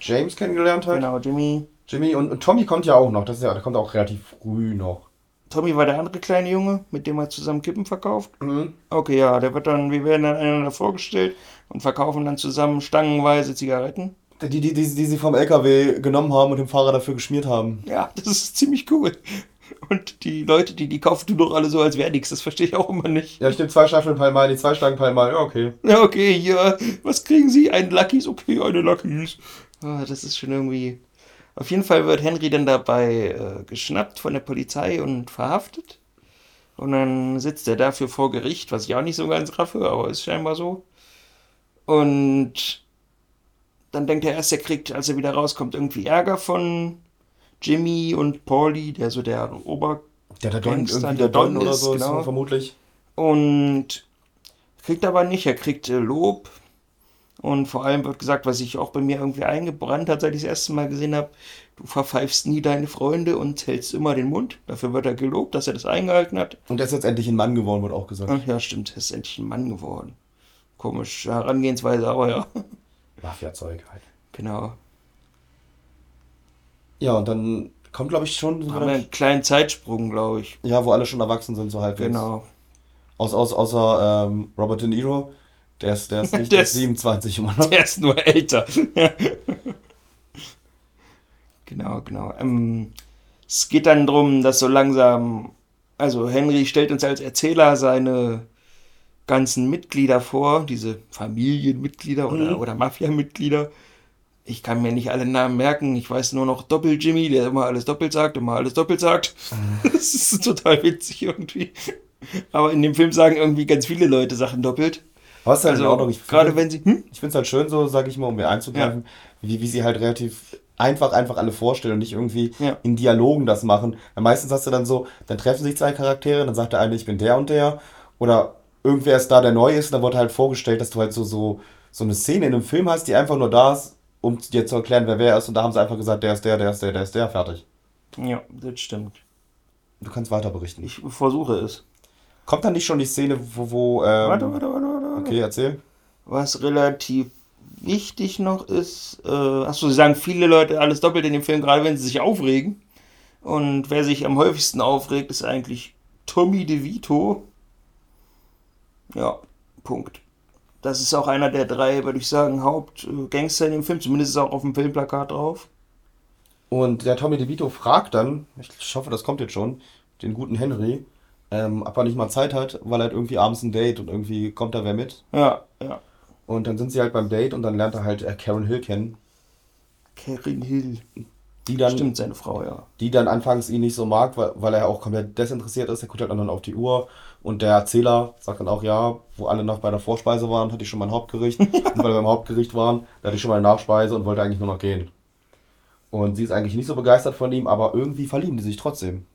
James kennengelernt hat. Genau, Jimmy. Jimmy und, und, Tommy kommt ja auch noch. Das ist ja, der kommt auch relativ früh noch. Tommy war der andere kleine Junge, mit dem er zusammen Kippen verkauft. Mhm. Okay, ja, der wird dann, wir werden dann einander vorgestellt und verkaufen dann zusammen stangenweise Zigaretten. Die, die, die, die sie vom LKW genommen haben und dem Fahrer dafür geschmiert haben. Ja, das ist ziemlich cool. Und die Leute, die die kaufen, tun doch alle so, als wäre nichts. Das verstehe ich auch immer nicht. Ja, ich nehme zwei Staffeln die zwei Stangen Palmal. Ja, okay. Ja, okay, hier. Was kriegen Sie? Ein Luckys? Okay, eine Luckys. Oh, das ist schon irgendwie. Auf jeden Fall wird Henry dann dabei äh, geschnappt von der Polizei und verhaftet. Und dann sitzt er dafür vor Gericht, was ich auch nicht so ganz raffe, aber ist scheinbar so. Und dann denkt er erst, er kriegt, als er wieder rauskommt, irgendwie Ärger von Jimmy und Paulie, der so der Ober... Der, der Don, irgendwie der Don, Don oder so, genau. ist vermutlich. Und Kriegt aber nicht, er kriegt äh, Lob. Und vor allem wird gesagt, was sich auch bei mir irgendwie eingebrannt hat, seit ich das erste Mal gesehen habe, du verpfeifst nie deine Freunde und hältst immer den Mund. Dafür wird er gelobt, dass er das eingehalten hat. Und er ist jetzt endlich ein Mann geworden, wird auch gesagt. Ach ja, stimmt, er ist endlich ein Mann geworden. Komische Herangehensweise, aber ja. Mafia-Zeug halt. Genau. Ja, und dann kommt, glaube ich, schon. Haben wir einen kleinen Zeitsprung, glaube ich. Ja, wo alle schon erwachsen sind, so halbwegs. Genau. Aus, aus, außer ähm, Robert De Niro. Der ist, der ist *laughs* nicht Der der ist- 27 immer noch. Der ist nur älter. *laughs* genau, genau. Ähm, es geht dann darum, dass so langsam, also Henry stellt uns als Erzähler seine ganzen Mitglieder vor, diese Familienmitglieder oder, Mhm. oder Mafia-Mitglieder. Ich kann mir nicht alle Namen merken. Ich weiß nur noch Doppel-Jimmy, der immer alles doppelt sagt, immer alles doppelt sagt. *laughs* Das ist total witzig irgendwie. Aber in dem Film sagen irgendwie ganz viele Leute Sachen doppelt. Aber es ist halt in Also, Ordnung. Ich gerade finde- wenn sie. Hm? Ich finde es halt schön so, sag ich mal, um mir einzugreifen, wie, wie sie halt relativ einfach einfach alle vorstellen und nicht irgendwie Ja. in Dialogen das machen. Weil meistens hast du dann so, dann treffen sich zwei Charaktere, dann sagt der eine, ich bin der und der. Oder irgendwer ist da, der neu ist, und dann wird halt vorgestellt, dass du halt so, so, so eine Szene in einem Film hast, die einfach nur da ist, um dir zu erklären, wer wer ist. Und da haben sie einfach gesagt, der ist der, der ist der, der ist der, fertig. Ja, das stimmt. Du kannst weiter berichten. Ich versuche es. Kommt dann nicht schon die Szene, wo, wo ähm, Warte, warte, warte, warte. warte. Okay, erzähl. Was relativ wichtig noch ist, äh, achso, sie sagen viele Leute alles doppelt in dem Film, gerade wenn sie sich aufregen. Und wer sich am häufigsten aufregt, ist eigentlich Tommy DeVito. Ja, Punkt. Das ist auch einer der drei, würde ich sagen, Hauptgangster in dem Film. Zumindest ist er auch auf dem Filmplakat drauf. Und der Tommy DeVito fragt dann, ich hoffe, das kommt jetzt schon, den guten Henry, ähm, ob er nicht mal Zeit hat, weil er hat irgendwie abends ein Date und irgendwie kommt da wer mit. Ja, ja. Und dann sind sie halt beim Date und dann lernt er halt äh, Karen Hill kennen, Karen Hill. Die dann, Stimmt, seine Frau, ja. die dann anfangs ihn nicht so mag, weil, weil er auch komplett desinteressiert ist. Er guckt halt dann auf die Uhr und der Erzähler sagt dann auch, ja, wo alle noch bei der Vorspeise waren, hatte ich schon mein Hauptgericht. *laughs* und weil wir beim Hauptgericht waren, da hatte ich schon meine Nachspeise und wollte eigentlich nur noch gehen. Und sie ist eigentlich nicht so begeistert von ihm, aber irgendwie verlieben die sich trotzdem.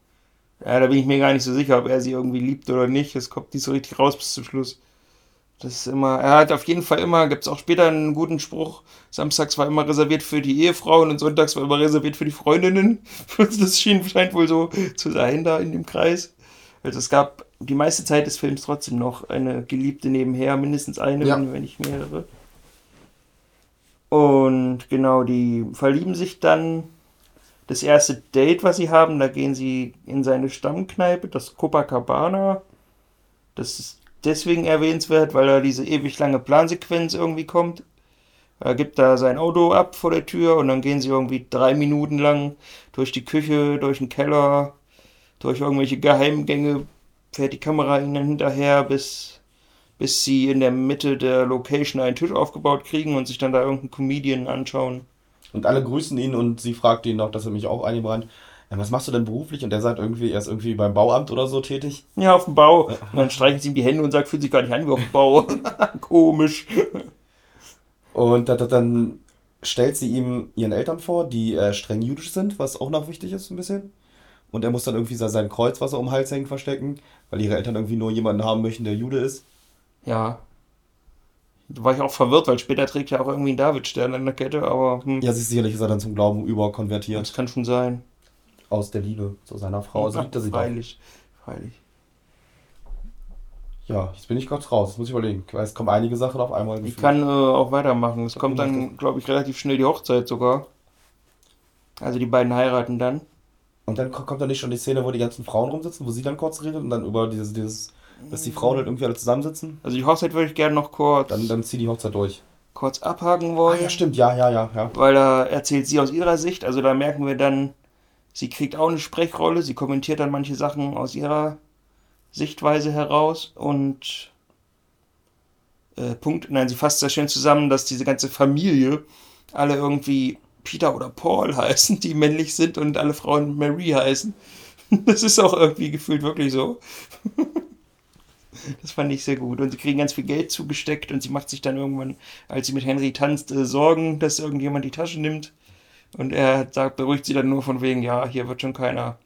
Ja, da bin ich mir gar nicht so sicher, ob er sie irgendwie liebt oder nicht. Es kommt nicht so richtig raus bis zum Schluss. Das ist immer, er hat auf jeden Fall immer, gibt es auch später einen guten Spruch, samstags war immer reserviert für die Ehefrauen und sonntags war immer reserviert für die Freundinnen. *laughs* Das schien, scheint wohl so zu sein da in dem Kreis. Also es gab die meiste Zeit des Films trotzdem noch eine Geliebte nebenher, mindestens eine, Ja. wenn nicht mehrere. Und genau, die verlieben sich dann. Das erste Date, was sie haben, da gehen sie in seine Stammkneipe, das Copacabana. Das ist deswegen erwähnenswert, weil da diese ewig lange Plansequenz irgendwie kommt. Er gibt da sein Auto ab vor der Tür und dann gehen sie irgendwie drei Minuten lang durch die Küche, durch den Keller, durch irgendwelche Geheimgänge, fährt die Kamera ihnen hinterher, bis, bis sie in der Mitte der Location einen Tisch aufgebaut kriegen und sich dann da irgendeinen Comedian anschauen. Und alle grüßen ihn und sie fragt ihn noch, dass er mich auch eingebrannt. Was machst du denn beruflich? Und er sagt irgendwie, er ist irgendwie beim Bauamt oder so tätig. Ja, auf dem Bau. Und dann streichen sie ihm die Hände und sagt, fühlt sich gar nicht an wie auf dem Bau. *laughs* Komisch. Und da- da- dann stellt sie ihm ihren Eltern vor, die äh, streng jüdisch sind, was auch noch wichtig ist ein bisschen. Und er muss dann irgendwie sein- Kreuz, was er um den Hals hängt, verstecken, weil ihre Eltern irgendwie nur jemanden haben möchten, der Jude ist. Ja. Da war ich auch verwirrt, weil später trägt er auch irgendwie einen Davidstern an der Kette, aber hm, Ja, sie sicherlich ist er dann zum Glauben überkonvertiert das kann schon sein. Aus der Liebe zu seiner Frau. Also liebt er sie doch. freilich. Freilich. Ja, jetzt bin ich kurz raus. Jetzt muss ich überlegen. Ich weiß, es kommen einige Sachen auf einmal. Ich gefühlt. kann äh, auch weitermachen. Es kommt dann, glaube ich, relativ schnell die Hochzeit sogar. Also die beiden heiraten dann. Und dann ko- kommt da nicht schon die Szene, wo die ganzen Frauen rumsitzen, wo sie dann kurz redet und dann über dieses, dieses, dass die Frauen halt irgendwie alle zusammensitzen. Also die Hochzeit würde ich gerne noch kurz, Dann, dann zieh die Hochzeit durch. kurz abhaken Ah, wollen. ja, stimmt. Ja, ja, ja, ja. weil da erzählt sie aus ihrer Sicht. Also da merken wir dann, sie kriegt auch eine Sprechrolle, sie kommentiert dann manche Sachen aus ihrer Sichtweise heraus und äh, Punkt, nein, sie fasst sehr schön zusammen, dass diese ganze Familie alle irgendwie Peter oder Paul *laughs* heißen, die männlich sind und alle Frauen Mary heißen. *laughs* Das ist auch irgendwie gefühlt wirklich so. *laughs* Das fand ich sehr gut. Und sie kriegen ganz viel Geld zugesteckt und sie macht sich dann irgendwann, als sie mit Henry tanzt, äh, Sorgen, dass irgendjemand die Tasche nimmt. Und er sagt, beruhigt sie dann nur von wegen, ja, hier wird schon keiner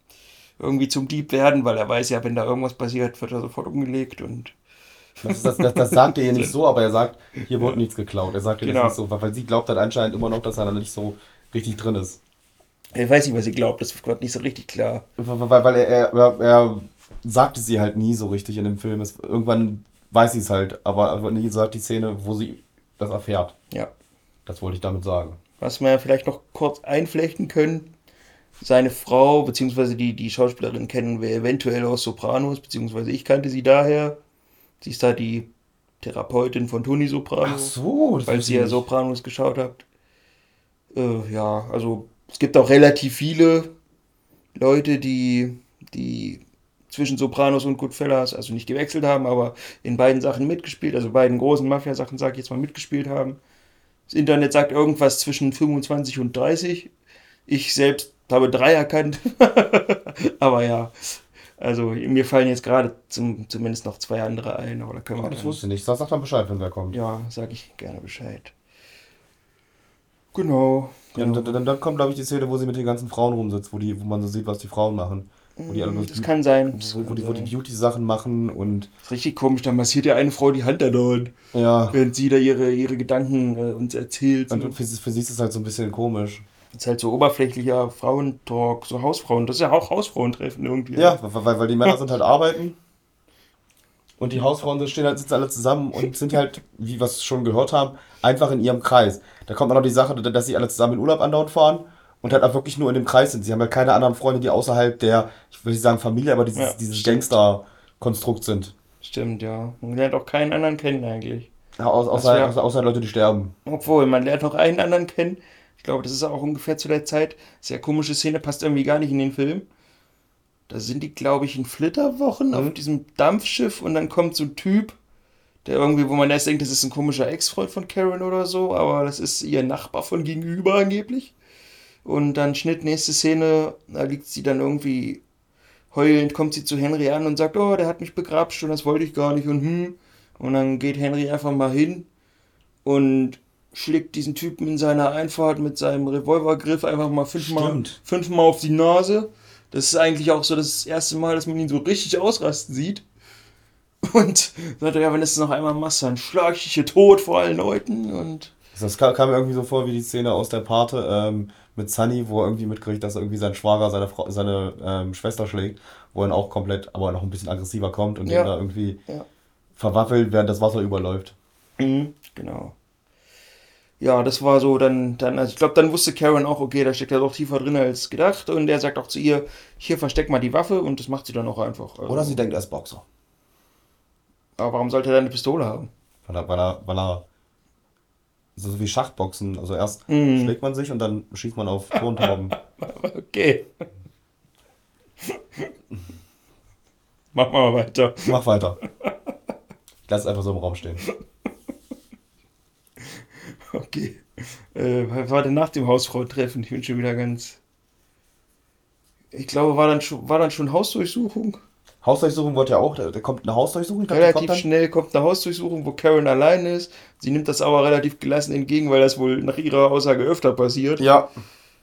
irgendwie zum Dieb werden, weil er weiß ja, wenn da irgendwas passiert, wird er sofort umgelegt und Das, das, das, das sagt er ihr nicht *laughs* so, aber er sagt, hier wurde nichts geklaut. Er sagt ihr Genau. das nicht so, weil sie glaubt halt anscheinend immer noch, dass er da nicht so richtig drin ist. Ich weiß nicht, was sie glaubt, das wird nicht so richtig klar. Weil, weil er, er, er sagte sie halt nie so richtig in dem Film. Es, irgendwann weiß sie es halt, aber, aber nie sagt die Szene, wo sie das erfährt. Ja. Das wollte ich damit sagen. Was wir vielleicht noch kurz einflechten können, seine Frau, beziehungsweise die, die Schauspielerin kennen wir eventuell aus Sopranos, beziehungsweise ich kannte sie daher. Sie ist da die Therapeutin von Toni Soprano, Ach so, das weil sie ja. Sopranos geschaut habt. Äh, ja, also es gibt auch relativ viele Leute, die, die zwischen Sopranos und Goodfellas, also nicht gewechselt haben, aber in beiden Sachen mitgespielt, also beiden großen Mafia-Sachen, sag ich jetzt mal, mitgespielt haben. Das Internet sagt irgendwas zwischen 25 und 30. Ich selbst habe drei erkannt. *laughs* aber ja, also mir fallen jetzt gerade zum, zumindest noch zwei andere ein, aber da können wir Oh, das dann- wusste ich nicht. Sag, sag dann Bescheid, wenn wer kommt. ja, sage ich gerne Bescheid. Genau. Ja, genau. dann, dann, dann kommt, glaube ich, die Szene, wo sie mit den ganzen Frauen rumsitzt, wo, die, wo man so sieht, was die Frauen machen. Wo die alle bloß das kann sein. Das wo, wo die, wo die. Beauty-Sachen machen und ist richtig komisch, da massiert ja eine Frau die Hand andauernd, ja. während sie da ihre, ihre Gedanken äh, uns erzählt. Und So. für, sie- für sie ist es halt so ein bisschen komisch. Das ist halt so oberflächlicher Frauentalk, so Hausfrauen. Das ist ja auch Hausfrauentreffen irgendwie. Ja, weil, weil, weil die Männer sind halt arbeiten und die Hausfrauen stehen halt, sitzen alle zusammen und sind halt, wie wir es schon gehört haben, einfach in ihrem Kreis. Da kommt dann noch die Sache, dass sie alle zusammen in Urlaub andauernd fahren und halt auch wirklich nur in dem Kreis sind. Sie haben halt keine anderen Freunde, die außerhalb der, ich will nicht sagen Familie, aber dieses, Ja, dieses. Gangster-Konstrukt sind. Stimmt, ja. Man lernt auch keinen anderen kennen eigentlich. Ja, außer, wär- außer, außer Leute, die sterben. Obwohl, man lernt noch einen anderen kennen. Ich glaube, das ist auch ungefähr zu der Zeit. Sehr komische Szene, passt irgendwie gar nicht in den Film. Da sind die, glaube ich, in Flitterwochen auf diesem Dampfschiff und dann kommt so ein Typ, der irgendwie, wo man erst denkt, das ist ein komischer Ex-Freund von Karen oder so, aber das ist ihr Nachbar von gegenüber angeblich. Und dann Schnitt, nächste Szene, da liegt sie dann irgendwie heulend, kommt sie zu Henry an und sagt, oh, der hat mich begrapscht und das wollte ich gar nicht und hm. Und dann geht Henry einfach mal hin und schlägt diesen Typen in seiner Einfahrt mit seinem Revolvergriff einfach mal fünfmal, Stimmt. fünfmal auf die Nase. Das ist eigentlich auch so das erste Mal, dass man ihn so richtig ausrasten sieht. Und sagt er, ja, wenn du es noch einmal machst, dann schlag ich dich hier tot vor allen Leuten. Und Das kam, kam mir irgendwie so vor wie die Szene aus der Pate ähm, mit Sunny, wo er irgendwie mitkriegt, dass er irgendwie sein Schwager seine, Frau, seine ähm, Schwester schlägt, wo er dann auch komplett, aber noch ein bisschen aggressiver kommt und Ja. den da irgendwie Ja. verwaffelt, während das Wasser überläuft. Mhm, genau. Ja, das war so dann, dann also ich glaube, dann wusste Karen auch, okay, da steckt er doch tiefer drin als gedacht. Und er sagt auch zu ihr, hier versteck mal die Waffe und das macht sie dann auch einfach. Also, Oder sie denkt, er ist Boxer. aber warum sollte er dann eine Pistole haben? Weil er, weil er, weil er so wie Schachboxen, also erst Mhm. schlägt man sich und dann schießt man auf Tontauben. *laughs* Okay. Mach mal weiter. Mach weiter. Ich lass es einfach so im Raum stehen. Okay. Äh, war denn nach dem Hausfrau-Treffen? Ich bin schon wieder ganz. Ich glaube, war dann schon, war dann schon Hausdurchsuchung? Hausdurchsuchung wird ja auch, da, kommt eine Hausdurchsuchung, glaub, kommt Relativ dann. schnell kommt eine Hausdurchsuchung, wo Karen allein ist. Sie nimmt das aber relativ gelassen entgegen, weil das wohl nach ihrer Aussage öfter passiert. Ja,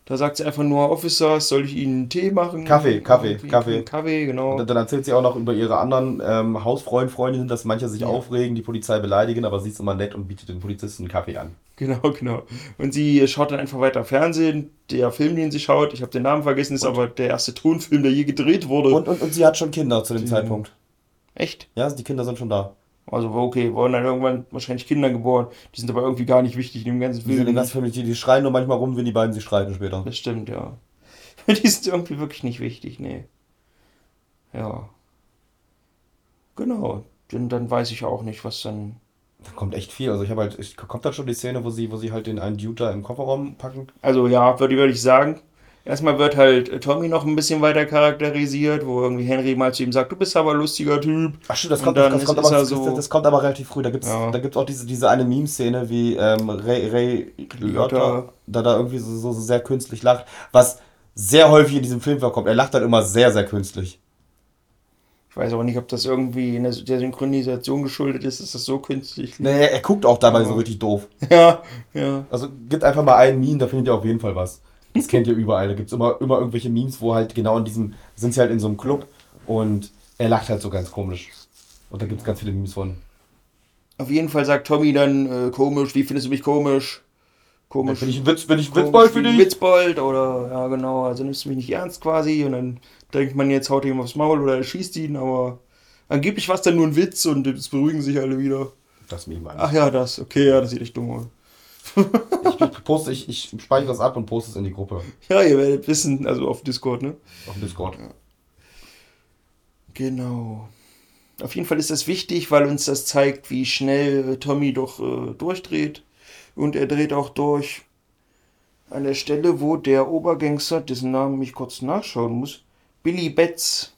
Da sagt sie einfach nur, Officers, soll ich Ihnen Tee machen? Kaffee, Kaffee, Irgendwie Kaffee. Kaffee, genau. Und dann erzählt sie auch noch über ihre anderen ähm, Hausfreund, Freundinnen, dass manche sich Ja. aufregen, die Polizei beleidigen, aber sie ist immer nett und bietet den Polizisten einen Kaffee an. Genau, genau. Und sie schaut dann einfach weiter Fernsehen. Der Film, den sie schaut, ich habe den Namen vergessen, ist aber der erste Tonfilm, der je gedreht wurde. Und, und, und sie hat schon Kinder zu dem Die- Zeitpunkt. Echt? Ja, die Kinder sind schon da. Also, okay, wurden dann irgendwann wahrscheinlich Kinder geboren. Die sind aber irgendwie gar nicht wichtig in dem ganzen Die, sind Film. den ganzen Film nicht- die, die schreien nur manchmal rum, wenn die beiden sich streiten später. Das stimmt, ja. *laughs* Die sind irgendwie wirklich nicht wichtig, nee. Ja. Genau. Dann, dann weiß ich auch nicht, was dann. Da kommt echt viel. Also ich habe halt, ich, kommt da schon die Szene, wo sie, wo sie halt den einen Dude da im Kofferraum packen? Also ja, würde, würde ich sagen. Erstmal wird halt äh, Tommy noch ein bisschen weiter charakterisiert, wo irgendwie Henry mal zu ihm sagt, du bist aber ein lustiger Typ. Ach stimmt, das kommt, das, ist- kommt aber, er das, so- das, das kommt aber relativ früh. Da gibt es Ja. da gibt's auch diese, diese eine Meme-Szene, wie ähm, Ray, Ray Liotta da, da irgendwie so, so, so sehr künstlich lacht, was sehr häufig in diesem Film vorkommt. Er lacht dann immer sehr, sehr künstlich. Ich weiß aber nicht, ob das irgendwie in der, Synchronisation geschuldet ist, dass das so künstlich Nee, er, er guckt auch dabei Ja. so richtig doof. *laughs* Ja, ja. Also gibt einfach mal einen Meme, da findet ihr auf jeden Fall was. Das kennt ihr überall. Da gibt es immer, immer irgendwelche Memes, wo halt genau in diesem, sind sie halt in so einem Club und er lacht halt so ganz komisch. Und da gibt es ganz viele Memes von. auf jeden Fall sagt Tommy dann, äh, komisch, wie findest du mich komisch? Komisch. Bin ich ein Witz, bin ich Witzbold für dich? Witzbold oder, ja genau, also nimmst du mich nicht ernst quasi und dann denkt man jetzt, haut ihm aufs Maul oder er schießt ihn, aber angeblich war es dann nur ein Witz und es beruhigen sich alle wieder. Das Meme Ach ja, das, okay, ja, das sieht echt dumm aus. *laughs* ich, poste, ich, ich speichere das ab und poste es in die Gruppe. Ja, ihr werdet wissen, also auf Discord, ne? Auf Discord. Ja. Genau. Auf jeden Fall ist das wichtig, weil uns das zeigt, wie schnell Tommy doch äh, durchdreht. Und er dreht auch durch an der Stelle, wo der Obergangster, dessen Namen ich kurz nachschauen muss, Billy Betts.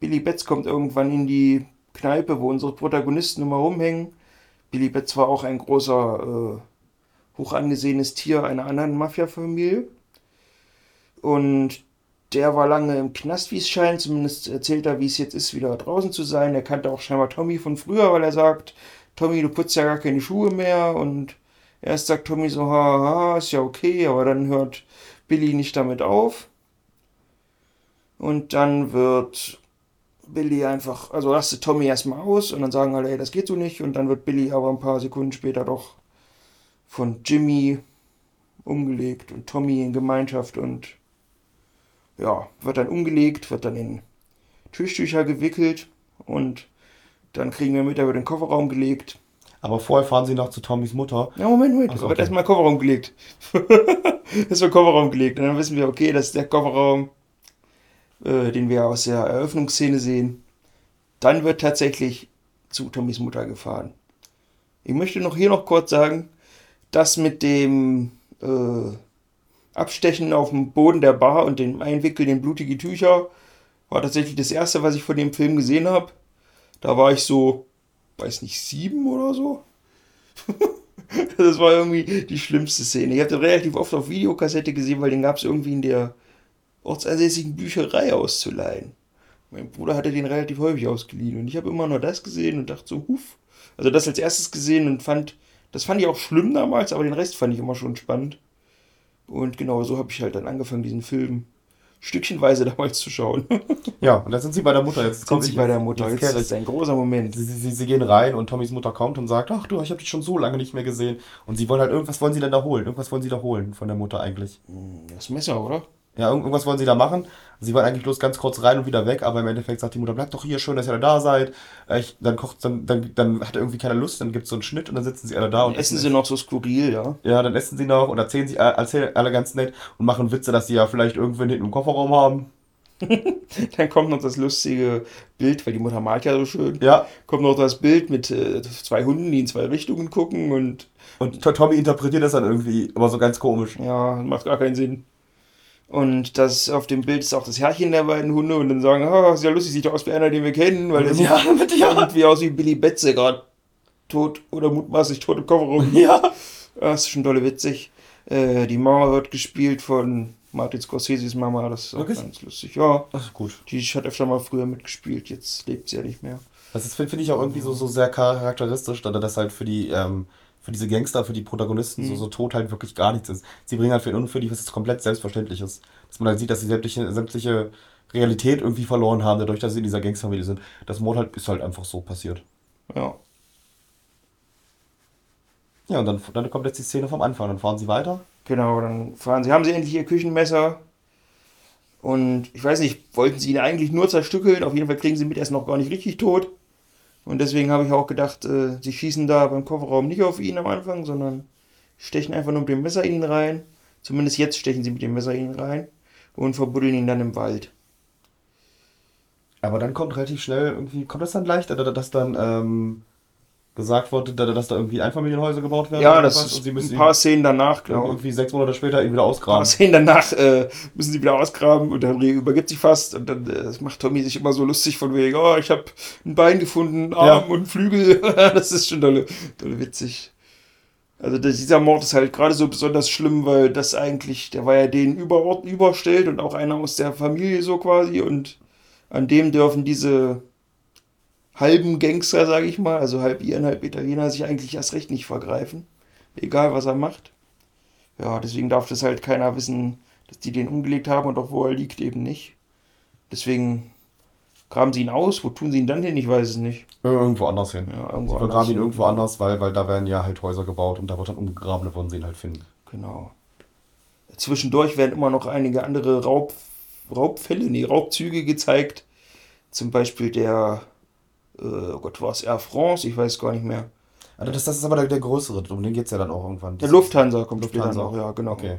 Billy Betts kommt irgendwann in die Kneipe, wo unsere Protagonisten immer rumhängen. Billy Betts war auch ein großer, äh, hoch angesehenes Tier einer anderen Mafia-Familie. Und der war lange im Knast, wie es scheint. Zumindest erzählt er, wie es jetzt ist, wieder draußen zu sein. Er kannte auch scheinbar Tommy von früher, weil er sagt, Tommy, du putzt ja gar keine Schuhe mehr. Und erst sagt Tommy so, haha, ist ja okay, aber dann hört Billy nicht damit auf. Und dann wird Billy einfach, also rastet Tommy erstmal aus und dann sagen alle, ey, das geht so nicht. Und dann wird Billy aber ein paar Sekunden später doch von Jimmy umgelegt und Tommy in Gemeinschaft und ja, wird dann umgelegt, wird dann in Tischtücher gewickelt und dann kriegen wir mit, er wird in den Kofferraum gelegt. Aber vorher fahren sie noch zu Tommys Mutter. Ja, Moment, Moment. So, wird okay. erstmal Kofferraum gelegt. *laughs* das wird Kofferraum gelegt. Und dann wissen wir, okay, das ist der Kofferraum, äh, den wir aus der Eröffnungsszene sehen. Dann wird tatsächlich zu Tommys Mutter gefahren. Ich möchte noch hier noch kurz sagen, dass mit dem äh, Abstechen auf dem Boden der Bar und dem Einwickeln in blutige Tücher war tatsächlich das erste, was ich von dem Film gesehen habe. Da war ich so, weiß nicht, sieben oder so. *laughs* das war irgendwie die schlimmste Szene. Ich habe den relativ oft auf Videokassette gesehen, weil den gab es irgendwie in der ortsansässigen Bücherei auszuleihen. Mein Bruder hatte den relativ häufig ausgeliehen und ich habe immer nur das gesehen und dachte so, huf. Also das als erstes gesehen und fand, das fand ich auch schlimm damals, aber den Rest fand ich immer schon spannend. Und genau so habe ich halt dann angefangen, diesen Film stückchenweise *laughs* damals zu schauen. ja, und dann sind sie bei der Mutter. Jetzt kommt sie bei der Mutter. Jetzt, jetzt ist ein großer Moment. Sie, sie, sie, gehen rein und Tommys Mutter kommt und sagt, ach du, ich habe dich schon so lange nicht mehr gesehen. Und sie wollen halt, irgendwas wollen sie denn da holen? Irgendwas wollen sie da holen von der Mutter eigentlich. Hm, das Messer, oder? Ja, irgendwas wollen sie da machen. Sie wollen eigentlich bloß ganz kurz rein und wieder weg, aber im Endeffekt sagt die Mutter, bleibt doch hier, schön, dass ihr alle da seid. Äh, ich, dann kocht, dann, dann, dann hat er irgendwie keine Lust, dann gibt es so einen Schnitt und dann sitzen sie alle da und essen. Essen sie noch so skurril, ja. Ja, dann essen sie noch und erzählen sie erzählen alle ganz nett und machen Witze, dass sie ja vielleicht irgendwo hinten im Kofferraum haben. *laughs* dann kommt noch das lustige Bild, weil die Mutter malt ja so schön. Ja. Kommt noch das Bild mit äh, zwei Hunden, die in zwei Richtungen gucken und. Und Tommy interpretiert das dann irgendwie, aber so ganz komisch. Ja, macht gar keinen Sinn. Und das auf dem Bild ist auch das Herrchen der beiden Hunde und dann sagen, oh, ist ja lustig, sieht aus wie einer, den wir kennen, weil der *laughs* ja, sieht ja. irgendwie aus wie Billy Betze, gerade tot oder mutmaßlich tot im Kofferraum. *laughs* Ja. Das ist schon dolle witzig. Äh, die Mama wird gespielt von Martin Scorseses Mama, das ist auch ganz lustig. Ja. Das ist gut. Die hat öfter mal früher mitgespielt, jetzt lebt sie ja nicht mehr. Das finde find ich auch irgendwie so, so sehr charakteristisch, dass das halt für die ähm, für diese Gangster, für die Protagonisten mhm. so, so tot halt wirklich gar nichts ist. Sie bringen halt für ihn für die, was ist komplett selbstverständlich ist. Dass man halt sieht, dass sie sämtliche, sämtliche Realität irgendwie verloren haben, dadurch, dass sie in dieser Gangsterfamilie sind. Das Mord halt ist halt einfach so passiert. Ja. Ja, und dann, dann kommt jetzt die Szene vom Anfang. Dann fahren sie weiter. Genau, dann fahren sie, haben sie endlich ihr Küchenmesser. Und ich weiß nicht, wollten sie ihn eigentlich nur zerstückeln? Auf jeden Fall kriegen sie mit, er ist noch gar nicht richtig tot. Und deswegen habe ich auch gedacht, äh, sie schießen da beim Kofferraum nicht auf ihn am Anfang, sondern stechen einfach nur mit dem Messer ihn rein. Zumindest jetzt stechen sie mit dem Messer ihn rein und verbuddeln ihn dann im Wald. Aber dann kommt relativ schnell irgendwie, kommt das dann leichter, dass dann ähm, gesagt wurde, dass da irgendwie Einfamilienhäuser gebaut werden. Ja, das ist ein paar Szenen danach, glaube ich. Irgendwie sechs Monate später ihn wieder ausgraben. Ein paar Szenen danach äh, müssen sie wieder ausgraben und dann übergibt sich fast und dann äh, macht Tommy sich immer so lustig von wegen, oh, ich habe ein Bein gefunden, Arm ja. und Flügel. *laughs* das ist schon dolle, dolle witzig. Also dieser Mord ist halt gerade so besonders schlimm, weil das eigentlich, der war ja den Überort überstellt und auch einer aus der Familie so quasi und an dem dürfen diese halben Gangster, sage ich mal, also halb Iren, halb Italiener, sich eigentlich erst recht nicht vergreifen. Egal, was er macht. Ja, deswegen darf das halt keiner wissen, dass die den umgelegt haben und auch wo er liegt eben nicht. Deswegen graben sie ihn aus. Wo tun sie ihn dann hin? Ich weiß es nicht. Irgendwo anders hin. Ja, Sie irgendwo vergraben anders. ihn irgendwo anders, weil, weil da werden ja halt Häuser gebaut und da wird dann umgegraben, da wollen sie ihn halt finden. Genau. Zwischendurch werden immer noch einige andere Raub, Raubfälle, nee, Raubzüge gezeigt. Zum Beispiel der, oh Gott, war es Air France? Ich weiß gar nicht mehr. Also das, das ist aber der, der größere, um den geht es ja dann auch irgendwann. Der Lufthansa kommt Lufthansa. später noch, ja, genau. Okay.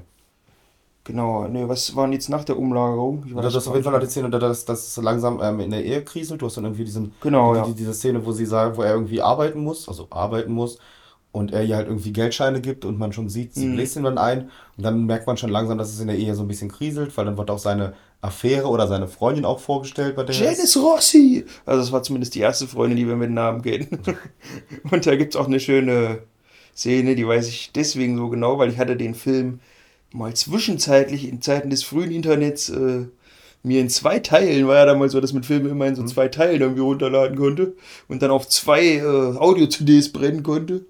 Genau, ne, was waren jetzt nach der Umlagerung? Ich Und das ist auf jeden Fall die Szene, da das, langsam ähm, in der Ehe kriselt. Du hast dann irgendwie diesen, Genau, die, ja. die, diese Szene, wo sie sagen, wo er irgendwie arbeiten muss, also arbeiten muss und er ihr halt irgendwie Geldscheine gibt und man schon sieht, sie Mhm. bläst ihn dann ein und dann merkt man schon langsam, dass es in der Ehe so ein bisschen kriselt, weil dann wird auch seine Affäre oder seine Freundin auch vorgestellt, bei der er. Janice Rossi! Also das war zumindest die erste Freundin, die wir mit Namen kennen. *laughs* Und da gibt es auch eine schöne Szene, die weiß ich deswegen so genau, weil ich hatte den Film mal zwischenzeitlich in Zeiten des frühen Internets äh, mir in zwei Teilen, war ja damals so, dass man Filme immer in so zwei Teilen irgendwie runterladen konnte und dann auf zwei äh, Audio-CDs brennen konnte.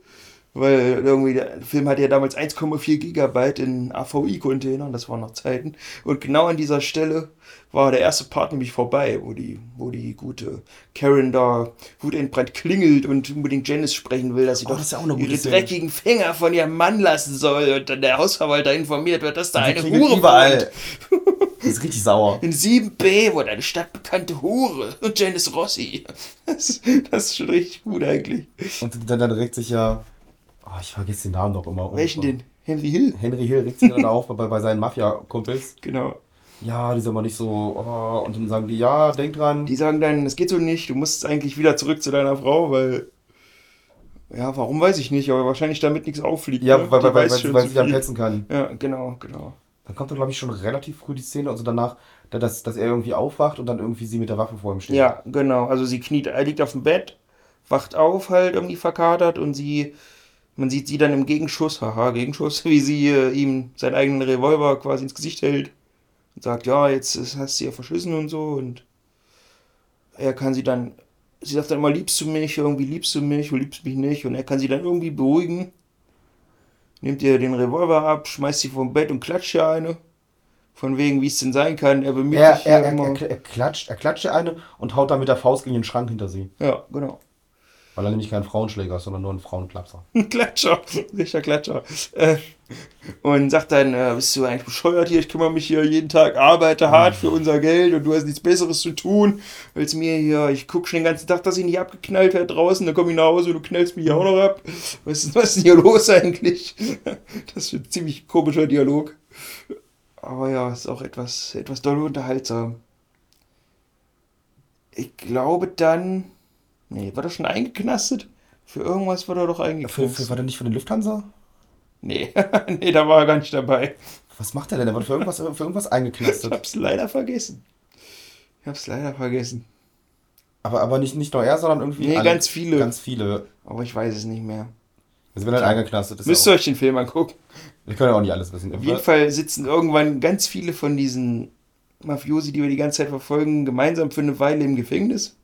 Weil irgendwie der Film hatte ja damals 1,4 Gigabyte in AVI-Containern, das waren noch Zeiten. Und genau an dieser Stelle war der erste Part nämlich vorbei, wo die, wo die gute Karen da wutentbrannt klingelt und unbedingt Janice sprechen will, dass sie Oh, doch das ihre Szene. dreckigen Finger von ihrem Mann lassen soll und dann der Hausverwalter informiert wird, dass da Sie eine Hure überall. Das *laughs* ist richtig sauer. In 7b wohnt eine stadtbekannte Hure und Janice Rossi. Das, das ist schon richtig gut eigentlich. Und dann, dann regt sich ja, oh, ich vergesse den Namen doch immer. Welchen denn? Henry Hill? Henry Hill regt sich dann *laughs* auf bei, bei seinen Mafia-Kumpels. Genau. Ja, die sind mal nicht so, oh, und dann sagen die, ja, denk dran. Die sagen dann, es geht so nicht, du musst eigentlich wieder zurück zu deiner Frau, weil. Ja, warum weiß ich nicht, aber wahrscheinlich damit nichts auffliegt. ja, ne? weil, weil, weil, weil, weil sie dann petzen kann. Ja, genau, genau. Dann kommt dann, glaube ich, schon relativ früh die Szene, also danach, da- dass, dass er irgendwie aufwacht und dann irgendwie sie mit der Waffe vor ihm steht. Ja, genau. Also sie kniet, er liegt auf dem Bett, wacht auf, halt irgendwie verkatert und sie. Man sieht sie dann im Gegenschuss, haha, Gegenschuss, *laughs* wie sie äh, ihm seinen eigenen Revolver quasi ins Gesicht hält und sagt, ja, jetzt hast du ja verschissen und so und er kann sie dann, sie sagt dann immer, liebst du mich, irgendwie liebst du mich, du liebst mich nicht und er kann sie dann irgendwie beruhigen, nimmt ihr den Revolver ab, schmeißt sie vom Bett und klatscht ihr eine, von wegen, wie es denn sein kann, er bemüht Er, sich er, ja er, immer. er, er klatscht, er klatscht ihr eine und haut dann mit der Faust gegen den Schrank hinter sie. ja, genau. Weil er nämlich kein Frauenschläger ist, sondern nur ein Frauenklapser. *laughs* Ein Klatscher, richtiger Klatscher. Äh, und sagt dann, äh, bist du eigentlich bescheuert hier? Ich kümmere mich hier jeden Tag, arbeite hart für unser Geld und du hast nichts Besseres zu tun, als mir hier, ich gucke schon den ganzen Tag, dass ich nicht abgeknallt werde draußen, dann komme ich nach Hause und du knallst mich hier auch noch ab. Was ist, was ist denn hier los eigentlich? Das ist ein ziemlich komischer Dialog. Aber ja, ist auch etwas, etwas doll unterhaltsam. Ich glaube dann, nee, war das schon eingeknastet? Für irgendwas war er doch Für, eingeknastet. für, war der nicht für den Lufthansa? Nee, *laughs* nee, da war er gar nicht dabei. Was macht er denn? Der wird für irgendwas, für irgendwas Ich eingeknastet. hab's leider vergessen. Ich hab's leider vergessen. Aber, aber nicht, nicht nur er, sondern irgendwie. Nee, ganz viele. Ganz viele. Aber ich weiß es nicht mehr. Also wenn er eingeknastet ist. Müsst ihr auch, euch den Film angucken. wir können ja auch nicht alles wissen. Auf jeden Fall sitzen irgendwann ganz viele von diesen Mafiosi, die wir die ganze Zeit verfolgen, gemeinsam für eine Weile im Gefängnis.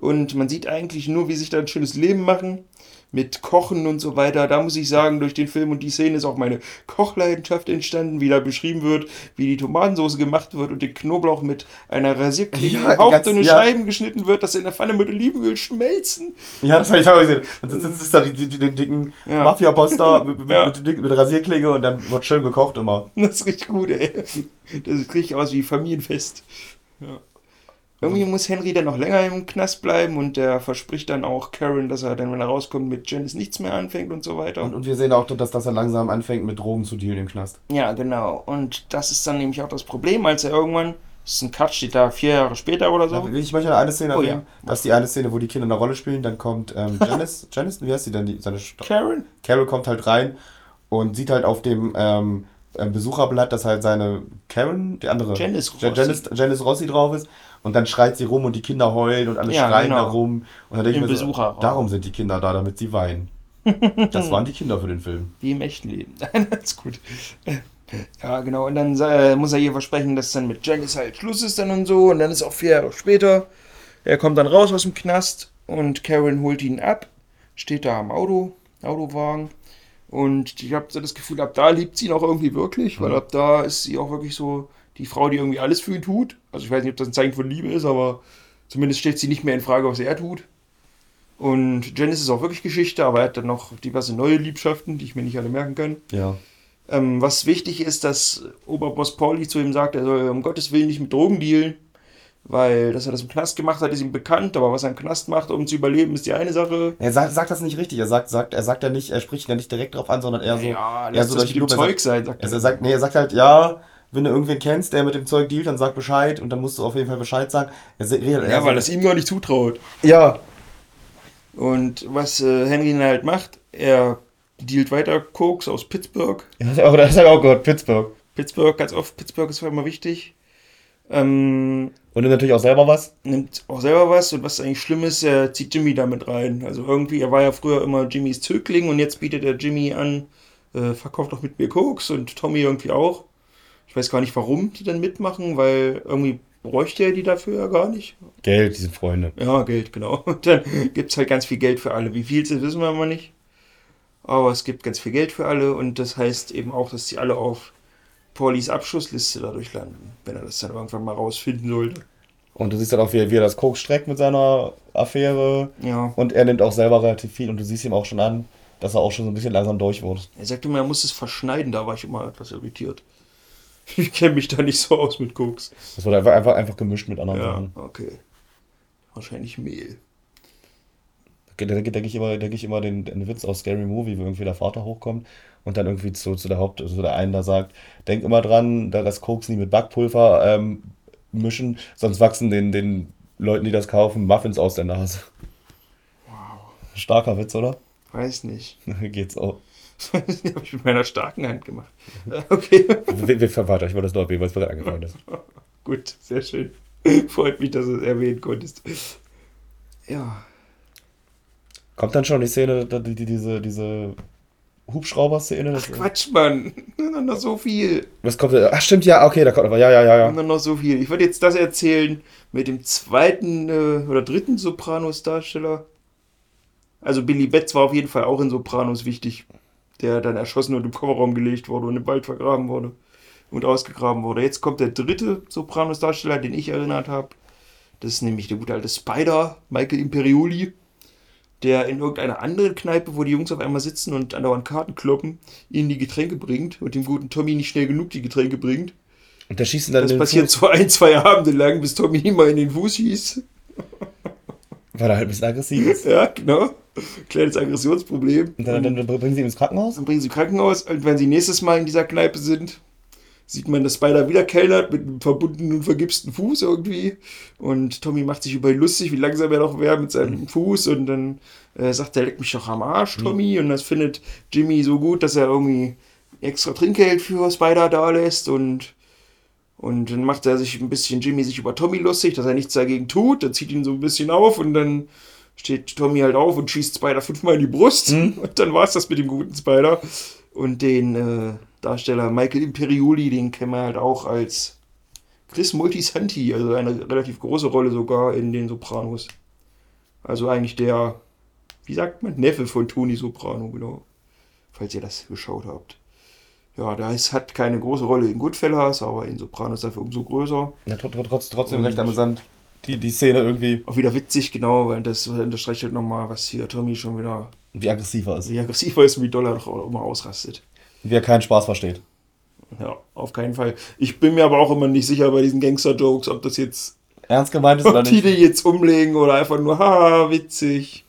Und man sieht eigentlich nur, wie sich da ein schönes Leben machen. Mit Kochen und so weiter. Da muss ich sagen, durch den Film und die Szene ist auch meine Kochleidenschaft entstanden, wie da beschrieben wird, wie die Tomatensauce gemacht wird und den Knoblauch mit einer Rasierklinge Ja, in hauchdünne ganz- ja. Scheiben geschnitten wird, dass in der Pfanne mit Olivenöl schmelzen. Ja, das habe ich auch gesehen. Und dann sitzt da die, die, den dicken Ja. Mafia-Boss *laughs* da mit, Ja. mit, mit, mit Rasierklinge und dann wird schön gekocht immer. Das ist richtig gut, ey. Das richtig aus wie Familienfest. Ja. Irgendwie muss Henry dann noch länger im Knast bleiben und der verspricht dann auch Karen, dass er dann, wenn er rauskommt, mit Janice nichts mehr anfängt und so weiter. Und, und wir sehen auch, dass, dass er langsam anfängt mit Drogen zu dealen im Knast. ja, genau. Und das ist dann nämlich auch das Problem, als er irgendwann, das ist ein Cut, steht da vier Jahre später oder so. Ich möchte eine Szene Oh, erwähnen. Das ist die eine Szene, wo die Kinder eine Rolle spielen. Dann kommt ähm, *laughs* Janice, Janice, wie heißt sie denn? Die, seine Sto- Karen? Carol kommt halt rein und sieht halt auf dem ähm, ähm, Besucherblatt, dass halt seine Karen, die andere, Janice Ja- Rossi. Janice, Janice Rossi drauf ist. Und dann schreit sie rum und die Kinder heulen und alle Ja, schreien genau. da rum. Und dann denke ich Im mir so, Besucherraum. darum sind die Kinder da, damit sie weinen. *laughs* das waren die Kinder für den Film. Wie im echten Leben. *laughs* das ist gut. Ja, genau. Und dann äh, muss er ihr versprechen, dass dann mit Janice halt Schluss ist dann und so. Und dann ist auch vier Jahre später. Er kommt dann raus aus dem Knast und Karen holt ihn ab. Steht da am Auto, Autowagen. Und ich habe so das Gefühl, ab da liebt sie ihn auch irgendwie wirklich, weil ab da ist sie auch wirklich so die Frau, die irgendwie alles für ihn tut. Also ich weiß nicht, ob das ein Zeichen von Liebe ist, aber Zumindest stellt sie nicht mehr in Frage, was er tut. Und Janice ist auch wirklich Geschichte, aber er hat dann noch diverse neue Liebschaften, die ich mir nicht alle merken kann. Ja. Ähm, was wichtig ist, dass Oberboss Pauli zu ihm sagt, er soll um Gottes Willen nicht mit Drogen dealen, weil dass er das im Knast gemacht hat, ist ihm bekannt, aber was er im Knast macht, um zu überleben, ist die eine Sache. Er sagt, sagt das nicht richtig. Er sagt, sagt, er sagt ja nicht, er spricht ja nicht direkt drauf an, sondern eher so. Ja, lass so das durch mit dem. Zeug sein, sagt er. er. Er sagt, nee, er sagt halt, ja, wenn du irgendwen kennst, der mit dem Zeug dealt, dann sag Bescheid und dann musst du auf jeden Fall Bescheid sagen. Er eher Ja, weil das ihm gar nicht zutraut. Ja. Und was äh, Henry dann halt macht, er dealt weiter Koks aus Pittsburgh. *laughs* Ja, das hat er auch gehört, Pittsburgh. Pittsburgh, ganz oft, Pittsburgh ist immer wichtig. Ähm, Und nimmt natürlich auch selber was. nimmt auch selber was und was eigentlich schlimm ist, er zieht Jimmy damit rein. Also irgendwie, er war ja früher immer Jimmys Zögling und jetzt bietet er Jimmy an, äh, verkauft doch mit mir Koks und Tommy irgendwie auch. Ich weiß gar nicht, warum die dann mitmachen, weil irgendwie bräuchte er die dafür ja gar nicht. Geld, diese Freunde. Ja, Geld, genau. *laughs* Und dann gibt es halt ganz viel Geld für alle. Wie viel es ist, wissen wir immer nicht. Aber es gibt ganz viel Geld für alle und das heißt eben auch, dass sie alle auf Paulis Abschussliste dadurch landen, wenn er das dann irgendwann mal rausfinden sollte. Und du siehst dann auch, wie er, wie er das Koks streckt mit seiner Affäre. Ja. Und er nimmt auch selber relativ viel und du siehst ihm auch schon an, dass er auch schon so ein bisschen langsam durch wurde. Er sagte immer, er muss es verschneiden, da war ich immer etwas irritiert. Ich kenne mich da nicht so aus mit Koks. Das wurde einfach, einfach, einfach gemischt mit anderen Ja, Sachen. okay. Wahrscheinlich Mehl. Da denke denk ich immer, denk ich immer den, den Witz aus Scary Movie, wo irgendwie der Vater hochkommt und dann irgendwie zu, zu der Haupt, also der einen da sagt, denk immer dran, da das Koks nie mit Backpulver ähm, mischen, sonst wachsen den, den Leuten, die das kaufen, Muffins aus der Nase. Wow. Starker Witz, oder? Weiß nicht. *laughs* Geht's auch. *laughs* Das habe ich mit meiner starken Hand gemacht. *laughs* Okay. Wir, wir weiter, ich wollte das nur erwähnen, weil es gerade eingefallen ist. *laughs* Gut, sehr schön. Freut mich, dass du es erwähnen konntest. Ja. Kommt dann schon die Szene, die, die, diese, diese Hubschrauber-Szene? Ach Quatsch, Mann. Nur noch so viel. Was kommt da? Ach, stimmt, ja, okay, da kommt aber, ja, ja, ja, ja. Nur noch so viel. Ich würde jetzt das erzählen mit dem zweiten äh, oder dritten Sopranos-Darsteller. Also Billy Betts war auf jeden Fall auch in Sopranos wichtig. Der dann erschossen und im Kofferraum gelegt wurde und im Wald vergraben wurde und ausgegraben wurde. Jetzt kommt der dritte Sopranos-Darsteller, den ich erinnert habe. Das ist nämlich der gute alte Spider, Michael Imperioli, der in irgendeiner anderen Kneipe, wo die Jungs auf einmal sitzen und andauernd Karten kloppen, ihnen die Getränke bringt und dem guten Tommy nicht schnell genug die Getränke bringt. Und der schießt ihn dann Das passiert Fuß, so ein, zwei Abende lang, bis Tommy *laughs* immer in den Fuß schießt. Weil er halt ein bisschen aggressiv ist. Ja, genau. Kleines Aggressionsproblem. Und dann, dann, dann bringen sie ihn ins Krankenhaus? Dann bringen sie Krankenhaus und wenn sie nächstes Mal in dieser Kneipe sind, sieht man, dass Spider wieder kellnert mit einem verbundenen und vergipsten Fuß irgendwie. Und Tommy macht sich über ihn lustig, wie langsam er doch wäre mit seinem Fuß. Und dann äh, sagt er, leck mich doch am Arsch, Tommy. Und das findet Jimmy so gut, dass er irgendwie extra Trinkgeld für Spider da lässt. Und, und dann macht er sich ein bisschen, Jimmy sich über Tommy lustig, dass er nichts dagegen tut. Er zieht ihn so ein bisschen auf und dann steht Tommy halt auf und schießt Spider fünfmal in die Brust. *laughs* Und dann war es das mit dem guten Spider. Und den äh, Darsteller Michael Imperioli, den kennen wir halt auch als Chris Multisanti, also eine relativ große Rolle sogar in den Sopranos. Also eigentlich der, wie sagt man, Neffe von Tony Soprano, genau. Falls ihr das geschaut habt. Ja, da ist, hat keine große Rolle in Goodfellas, aber in Sopranos dafür umso größer. Ja, tr tr trotz, trotzdem recht amüsant. Die, die Szene irgendwie, Auch wieder witzig, genau, weil das unterstreicht halt nochmal, was hier Tommy schon wieder, wie aggressiver ist. wie aggressiver ist und wie doll er doch auch immer ausrastet. Wie er keinen Spaß versteht. Ja, auf keinen Fall. Ich bin mir aber auch immer nicht sicher bei diesen Gangster-Jokes, ob das jetzt, Ernst gemeint ist oder ob die nicht? die jetzt umlegen oder einfach nur, haha, witzig.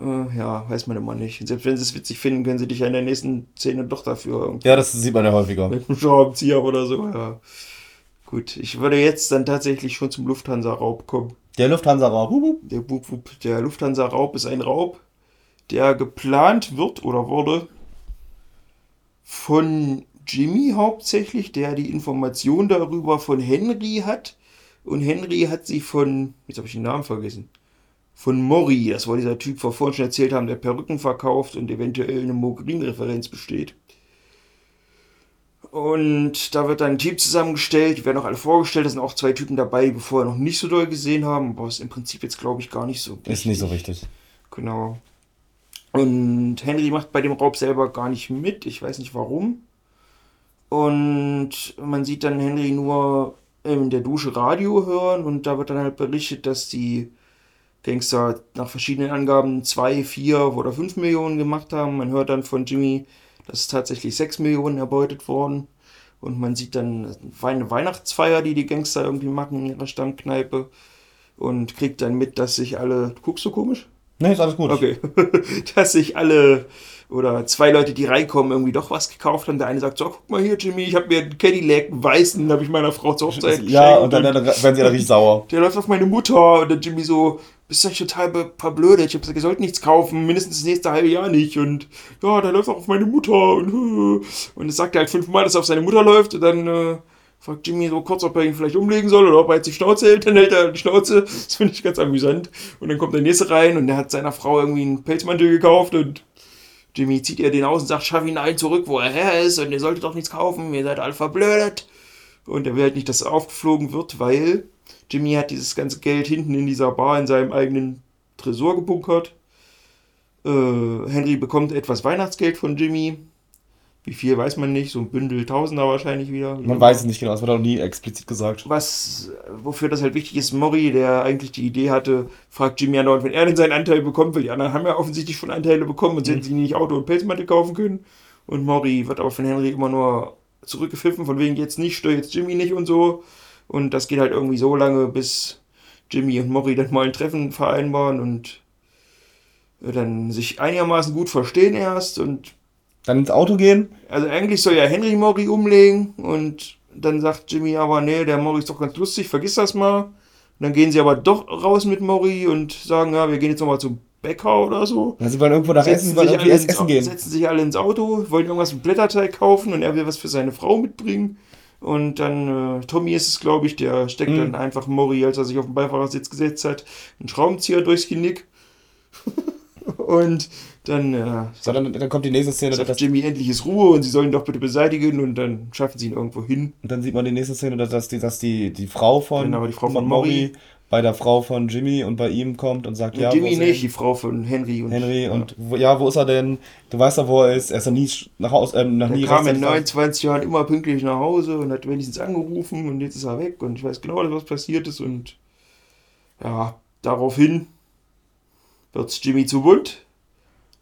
Äh, ja, weiß man immer nicht. Selbst wenn sie es witzig finden, können sie dich ja in der nächsten Szene doch dafür irgendwie Ja, das sieht man ja häufiger. mit einem Schraubenzieher oder so, ja. Gut, ich würde jetzt dann tatsächlich schon zum Lufthansa-Raub kommen. Der Lufthansa-Raub. Der, der Lufthansa-Raub ist ein Raub, der geplant wird oder wurde von Jimmy hauptsächlich, der die Information darüber von Henry hat. Und Henry hat sie von, jetzt habe ich den Namen vergessen, von Mori, das war dieser Typ, wir vorhin schon erzählt haben, der Perücken verkauft und eventuell eine Mogrin-Referenz besteht. Und da wird dann ein Team zusammengestellt, die werden auch alle vorgestellt, da sind auch zwei Typen dabei, die wir vorher noch nicht so doll gesehen haben, aber ist im Prinzip jetzt glaube ich gar nicht so. Ist nicht so wichtig. Genau. Und Henry macht bei dem Raub selber gar nicht mit. Ich weiß nicht warum. Und man sieht dann Henry nur in der Dusche Radio hören und da wird dann halt berichtet, dass die Gangster nach verschiedenen Angaben zwei, vier oder fünf Millionen gemacht haben. Man hört dann von Jimmy, dass es tatsächlich sechs Millionen erbeutet worden. Und man sieht dann eine Weihnachtsfeier, die die Gangster irgendwie machen in ihrer Stammkneipe. Und kriegt dann mit, dass sich alle. Guckst du komisch? Nee, ist alles gut. Okay. *laughs* dass sich alle oder zwei Leute, die reinkommen, irgendwie doch was gekauft haben. Der eine sagt, so, guck mal hier, Jimmy, ich habe mir einen Cadillac, einen weißen, habe ich meiner Frau zur Hochzeit geschenkt. Ja, und dann, dann werden sie ja richtig sauer. Der läuft auf meine Mutter und der Jimmy so, bist du total verblödet. Ich habe gesagt, ihr sollt nichts kaufen, mindestens das nächste halbe Jahr nicht. Und ja, der läuft auch auf meine Mutter. Und, *laughs* und das sagt er halt fünfmal, dass er auf seine Mutter läuft. Und dann äh, fragt Jimmy so kurz, ob er ihn vielleicht umlegen soll oder ob er jetzt die Schnauze hält. Dann hält er die Schnauze. Das finde ich ganz amüsant. Und dann kommt der nächste rein und der hat seiner Frau irgendwie einen Pelzmantel gekauft und Jimmy zieht ihr den aus und sagt, schaff ihn allen zurück, wo er her ist und ihr solltet doch nichts kaufen, ihr seid alle verblödet. Und er will halt nicht, dass aufgeflogen wird, weil Jimmy hat dieses ganze Geld hinten in dieser Bar in seinem eigenen Tresor gebunkert. Äh, Henry bekommt etwas Weihnachtsgeld von Jimmy. Wie viel weiß man nicht, so ein Bündel Tausender wahrscheinlich wieder. Man weiß es nicht genau, das wird auch nie explizit gesagt. Was, wofür das halt wichtig ist, Mori, der eigentlich die Idee hatte, fragt Jimmy andauernd, wenn er denn seinen Anteil bekommt, weil die anderen haben ja offensichtlich schon Anteile bekommen und mhm. sie nicht Auto und Pelzmatte kaufen können. Und Mori wird aber von Henry immer nur zurückgepfiffen, von wegen jetzt nicht, stör jetzt Jimmy nicht und so. Und das geht halt irgendwie so lange, bis Jimmy und Mori dann mal ein Treffen vereinbaren und dann sich einigermaßen gut verstehen erst und dann ins Auto gehen? Also eigentlich soll ja Henry Mori umlegen und dann sagt Jimmy aber, nee, der Mori ist doch ganz lustig, vergiss das mal. Und dann gehen sie aber doch raus mit Mori und sagen, ja, wir gehen jetzt nochmal zum Bäcker oder so. Also sie wollen irgendwo nach setzen Essen, wollen irgendwie essen, essen gehen. Setzen sich alle ins Auto, wollen irgendwas mit Blätterteig kaufen und er will was für seine Frau mitbringen. Und dann, äh, Tommy ist es, glaube ich, der steckt mhm. dann einfach Mori, als er sich auf den Beifahrersitz gesetzt hat, einen Schraubenzieher durchs Genick. *laughs* und dann, äh, so, dann, dann kommt die nächste Szene. Sagt Jimmy endlich ist Ruhe und sie sollen ihn doch bitte beseitigen und dann schaffen sie ihn irgendwo hin. Und dann sieht man die nächste Szene, dass die, dass die, die Frau von, genau, die Frau von, von Mori bei der Frau von Jimmy und bei ihm kommt und sagt, ja, Jimmy nicht, die Frau von Henry und Henry ja. und wo, ja, wo ist er denn? Du weißt ja, wo er ist. Er ist ja nie nach Hause, ähm, nach nie kam in 29 Jahren immer pünktlich nach Hause und hat wenigstens angerufen und jetzt ist er weg und ich weiß genau, was passiert ist und ja, daraufhin wird's Jimmy zu bunt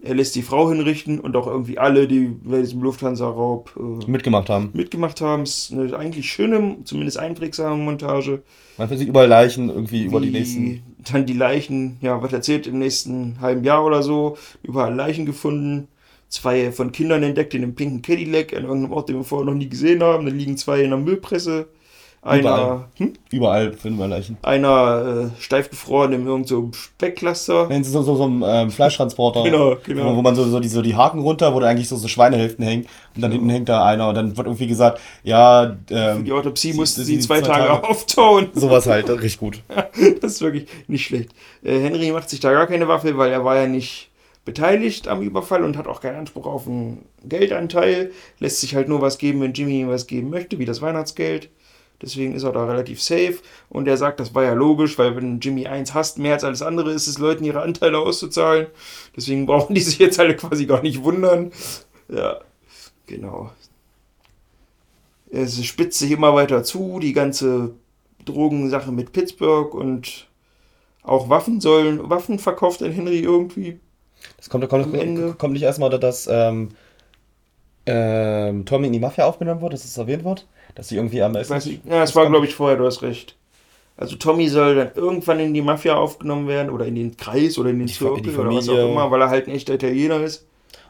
er lässt die Frau hinrichten und auch irgendwie alle, die bei diesem Lufthansa-Raub äh, mitgemacht haben. Mitgemacht haben. Es ist eine eigentlich schöne, zumindest einprägsame Montage. Man sieht überall Leichen irgendwie über die nächsten. Dann die Leichen, ja, was erzählt im nächsten halben Jahr oder so, überall Leichen gefunden. Zwei von Kindern entdeckt in einem pinken Cadillac an irgendeinem Ort, den wir vorher noch nie gesehen haben. Dann liegen zwei in der Müllpresse. Einer, Überall, hm? Überall finden wir Leichen. Einer äh, steif gefroren in irgendeinem so Speckcluster. Wenn so, so, so ein ähm, Fleischtransporter. genau, genau. Wo, wo man so, so, die, so die Haken runter, wo da eigentlich so, so Schweinehälften hängen. Und dann ja. hinten hängt da einer. Und dann wird irgendwie gesagt, ja. Ähm, Für die Autopsie mussten sie zwei, zwei Tage, Tage auftauen. *laughs* Sowas halt, richtig gut. *laughs* das ist wirklich nicht schlecht. Äh, Henry macht sich da gar keine Waffe, weil er war ja nicht beteiligt am Überfall und hat auch keinen Anspruch auf einen Geldanteil. Lässt sich halt nur was geben, wenn Jimmy ihm was geben möchte, wie das Weihnachtsgeld. Deswegen ist er da relativ safe. Und er sagt, das war ja logisch, weil wenn Jimmy 1 hasst, mehr als alles andere ist es, Leuten ihre Anteile auszuzahlen. Deswegen brauchen die sich jetzt alle quasi gar nicht wundern. Ja, genau. Es spitzt sich immer weiter zu, die ganze Drogensache mit Pittsburgh und auch Waffen sollen, Waffen verkauft an Henry irgendwie. Das kommt, kommt, kommt nicht erstmal, dass ähm, ähm, Tommy in die Mafia aufgenommen wird, dass es erwähnt wird? Dass sie irgendwie am besten. Weiß ja, es war, glaube ich, vorher, du hast recht. Also Tommy soll dann irgendwann in die Mafia aufgenommen werden oder in den Kreis oder in den Zirkel oder was auch immer, weil er halt ein echter Italiener ist.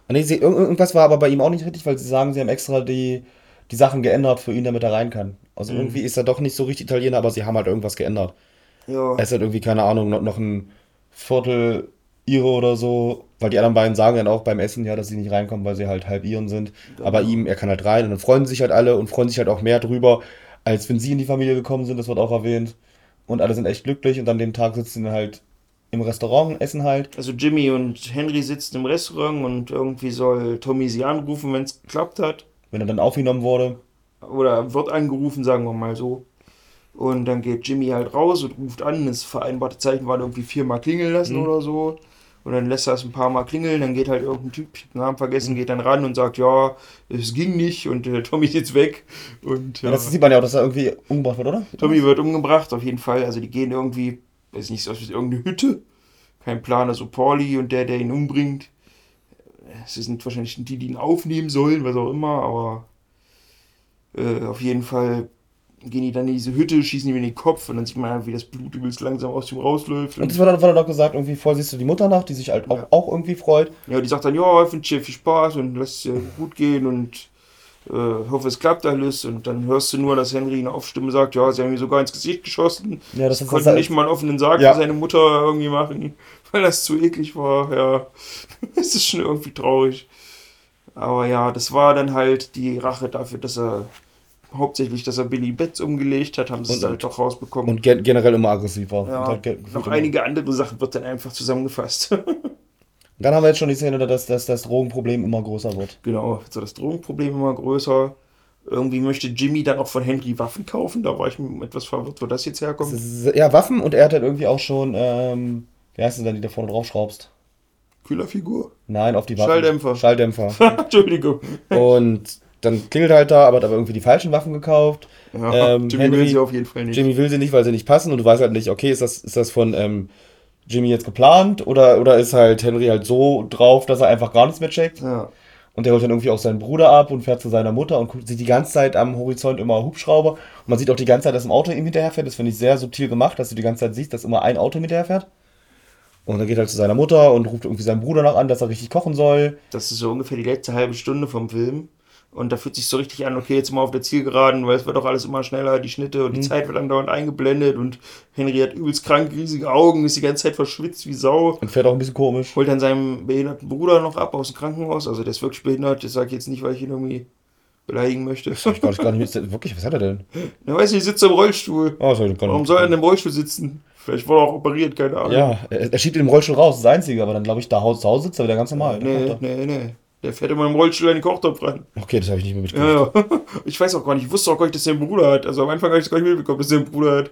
Nee, sie, irgendwas war aber bei ihm auch nicht richtig, weil sie sagen, sie haben extra die, die Sachen geändert für ihn, damit er rein kann. Also mhm. irgendwie ist er doch nicht so richtig Italiener, aber sie haben halt irgendwas geändert. Ja. Er ist halt irgendwie, keine Ahnung, noch, noch ein Viertel Ire oder so, weil die anderen beiden sagen dann auch beim Essen ja, dass sie nicht reinkommen, weil sie halt halb Iren sind. Genau. Aber ihm, er kann halt rein und dann freuen sich halt alle und freuen sich halt auch mehr drüber, als wenn sie in die Familie gekommen sind, das wird auch erwähnt. Und alle sind echt glücklich und an dem Tag sitzen sie halt im Restaurant, essen halt. Also Jimmy und Henry sitzen im Restaurant und irgendwie soll Tommy sie anrufen, wenn es geklappt hat. Wenn er dann aufgenommen wurde. Oder wird angerufen, sagen wir mal so. Und dann geht Jimmy halt raus und ruft an. Das vereinbarte Zeichen war irgendwie viermal klingeln lassen mhm. oder so. Und dann lässt er es ein paar Mal klingeln, dann geht halt irgendein Typ, ich den Namen vergessen, geht dann ran und sagt, ja, es ging nicht und äh, Tommy ist jetzt weg. Und, ja. Das sieht man ja auch, dass er irgendwie umgebracht wird, oder? Tommy wird umgebracht, auf jeden Fall. Also die gehen irgendwie, weiß nicht, so aus irgendeine Hütte. Kein Plan, also Pauli und der, der ihn umbringt. Es sind wahrscheinlich die, die ihn aufnehmen sollen, was auch immer, aber äh, auf jeden Fall gehen die dann in diese Hütte, schießen ihm in den Kopf und dann sieht man, wie das Blut übelst langsam aus ihm rausläuft. Und, und das wird dann, auch gesagt, irgendwie vorher siehst du die Mutter nach, die sich halt auch, ja. auch irgendwie freut. Ja, die sagt dann, ja, ich wünsche dir viel Spaß und lass es dir gut gehen und äh, hoffe, es klappt alles. Und dann hörst du nur, dass Henry eine Aufstimme sagt, ja, sie haben mir sogar ins Gesicht geschossen. Ja, das konnte nicht mal einen offenen Sarg ja. für seine Mutter irgendwie machen, *laughs* weil das zu eklig war. Ja, *laughs* es ist schon irgendwie traurig. Aber ja, das war dann halt die Rache dafür, dass er hauptsächlich, dass er Billy Betts umgelegt hat, haben sie es halt doch rausbekommen. Und gen generell immer aggressiv war. Ja, halt noch einige andere Sachen wird dann einfach zusammengefasst. dann haben wir jetzt schon die Szene, dass, dass das Drogenproblem immer größer wird. Genau, so das Drogenproblem immer größer. Irgendwie möchte Jimmy dann auch von Henry Waffen kaufen. Da war ich etwas verwirrt, wo das jetzt herkommt. Ja, Waffen und er hat halt irgendwie auch schon, ähm, wie heißt es denn, die da vorne drauf schraubst? Kühlerfigur? Nein, auf die Waffen. Schalldämpfer. Schalldämpfer. *laughs* Entschuldigung. Und dann klingelt halt da, aber hat aber irgendwie die falschen Waffen gekauft. Ja, ähm, Jimmy Henry, will sie auf jeden Fall nicht. Jimmy will sie nicht, weil sie nicht passen und du weißt halt nicht, okay, ist das, ist das von ähm, Jimmy jetzt geplant oder, oder ist halt Henry halt so drauf, dass er einfach gar nichts mehr checkt. Ja. Und der holt dann irgendwie auch seinen Bruder ab und fährt zu seiner Mutter und sieht die ganze Zeit am Horizont immer Hubschrauber. Und man sieht auch die ganze Zeit, dass ein Auto ihm hinterherfährt. Das finde ich sehr subtil gemacht, dass du die ganze Zeit siehst, dass immer ein Auto hinterherfährt. Und dann geht er halt zu seiner Mutter und ruft irgendwie seinen Bruder noch an, dass er richtig kochen soll. Das ist so ungefähr die letzte halbe Stunde vom Film. Und da fühlt sich so richtig an, okay, jetzt mal auf der Zielgeraden, weil es wird auch alles immer schneller, die Schnitte und die mhm. Zeit wird andauernd eingeblendet und Henry hat übelst krank, riesige Augen, ist die ganze Zeit verschwitzt wie Sau. Und fährt auch ein bisschen komisch. Holt dann seinen behinderten Bruder noch ab aus dem Krankenhaus, also der ist wirklich behindert, das sage ich jetzt nicht, weil ich ihn irgendwie beleidigen möchte. Das ich gar nicht, gar nicht *laughs* wirklich, was hat er denn? Na, weiß nicht, sitzt im Rollstuhl. Oh, sorry, Warum soll er in einem Rollstuhl sitzen? Vielleicht wurde er auch operiert, keine Ahnung. Ja, er, schiebt im Rollstuhl raus, das ist das Einzige, aber dann glaube ich, da zu Hause sitzt er wieder ganz normal. Nee, nee, nee. Der fährt immer im Rollstuhl in den Kochtopf rein. Okay, das habe ich nicht mehr mitgekriegt. Ja, ja. *laughs* Ich weiß auch gar nicht, ich wusste auch gar nicht, dass er einen Bruder hat. Also am Anfang habe ich das gar nicht mitbekommen, dass er einen Bruder hat.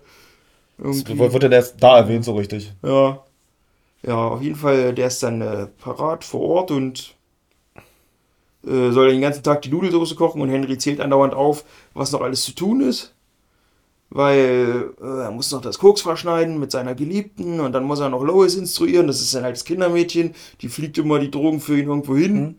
Irgendwie. Das wird er erst da erwähnt, so richtig. Ja. Ja, auf jeden Fall, der ist dann äh, parat vor Ort und äh, soll den ganzen Tag die Nudelsauce kochen und Henry zählt andauernd auf, was noch alles zu tun ist. Weil äh, er muss noch das Koks verschneiden mit seiner Geliebten und dann muss er noch Lois instruieren. Das ist ein altes Kindermädchen. Die fliegt immer die Drogen für ihn irgendwo hin. Mhm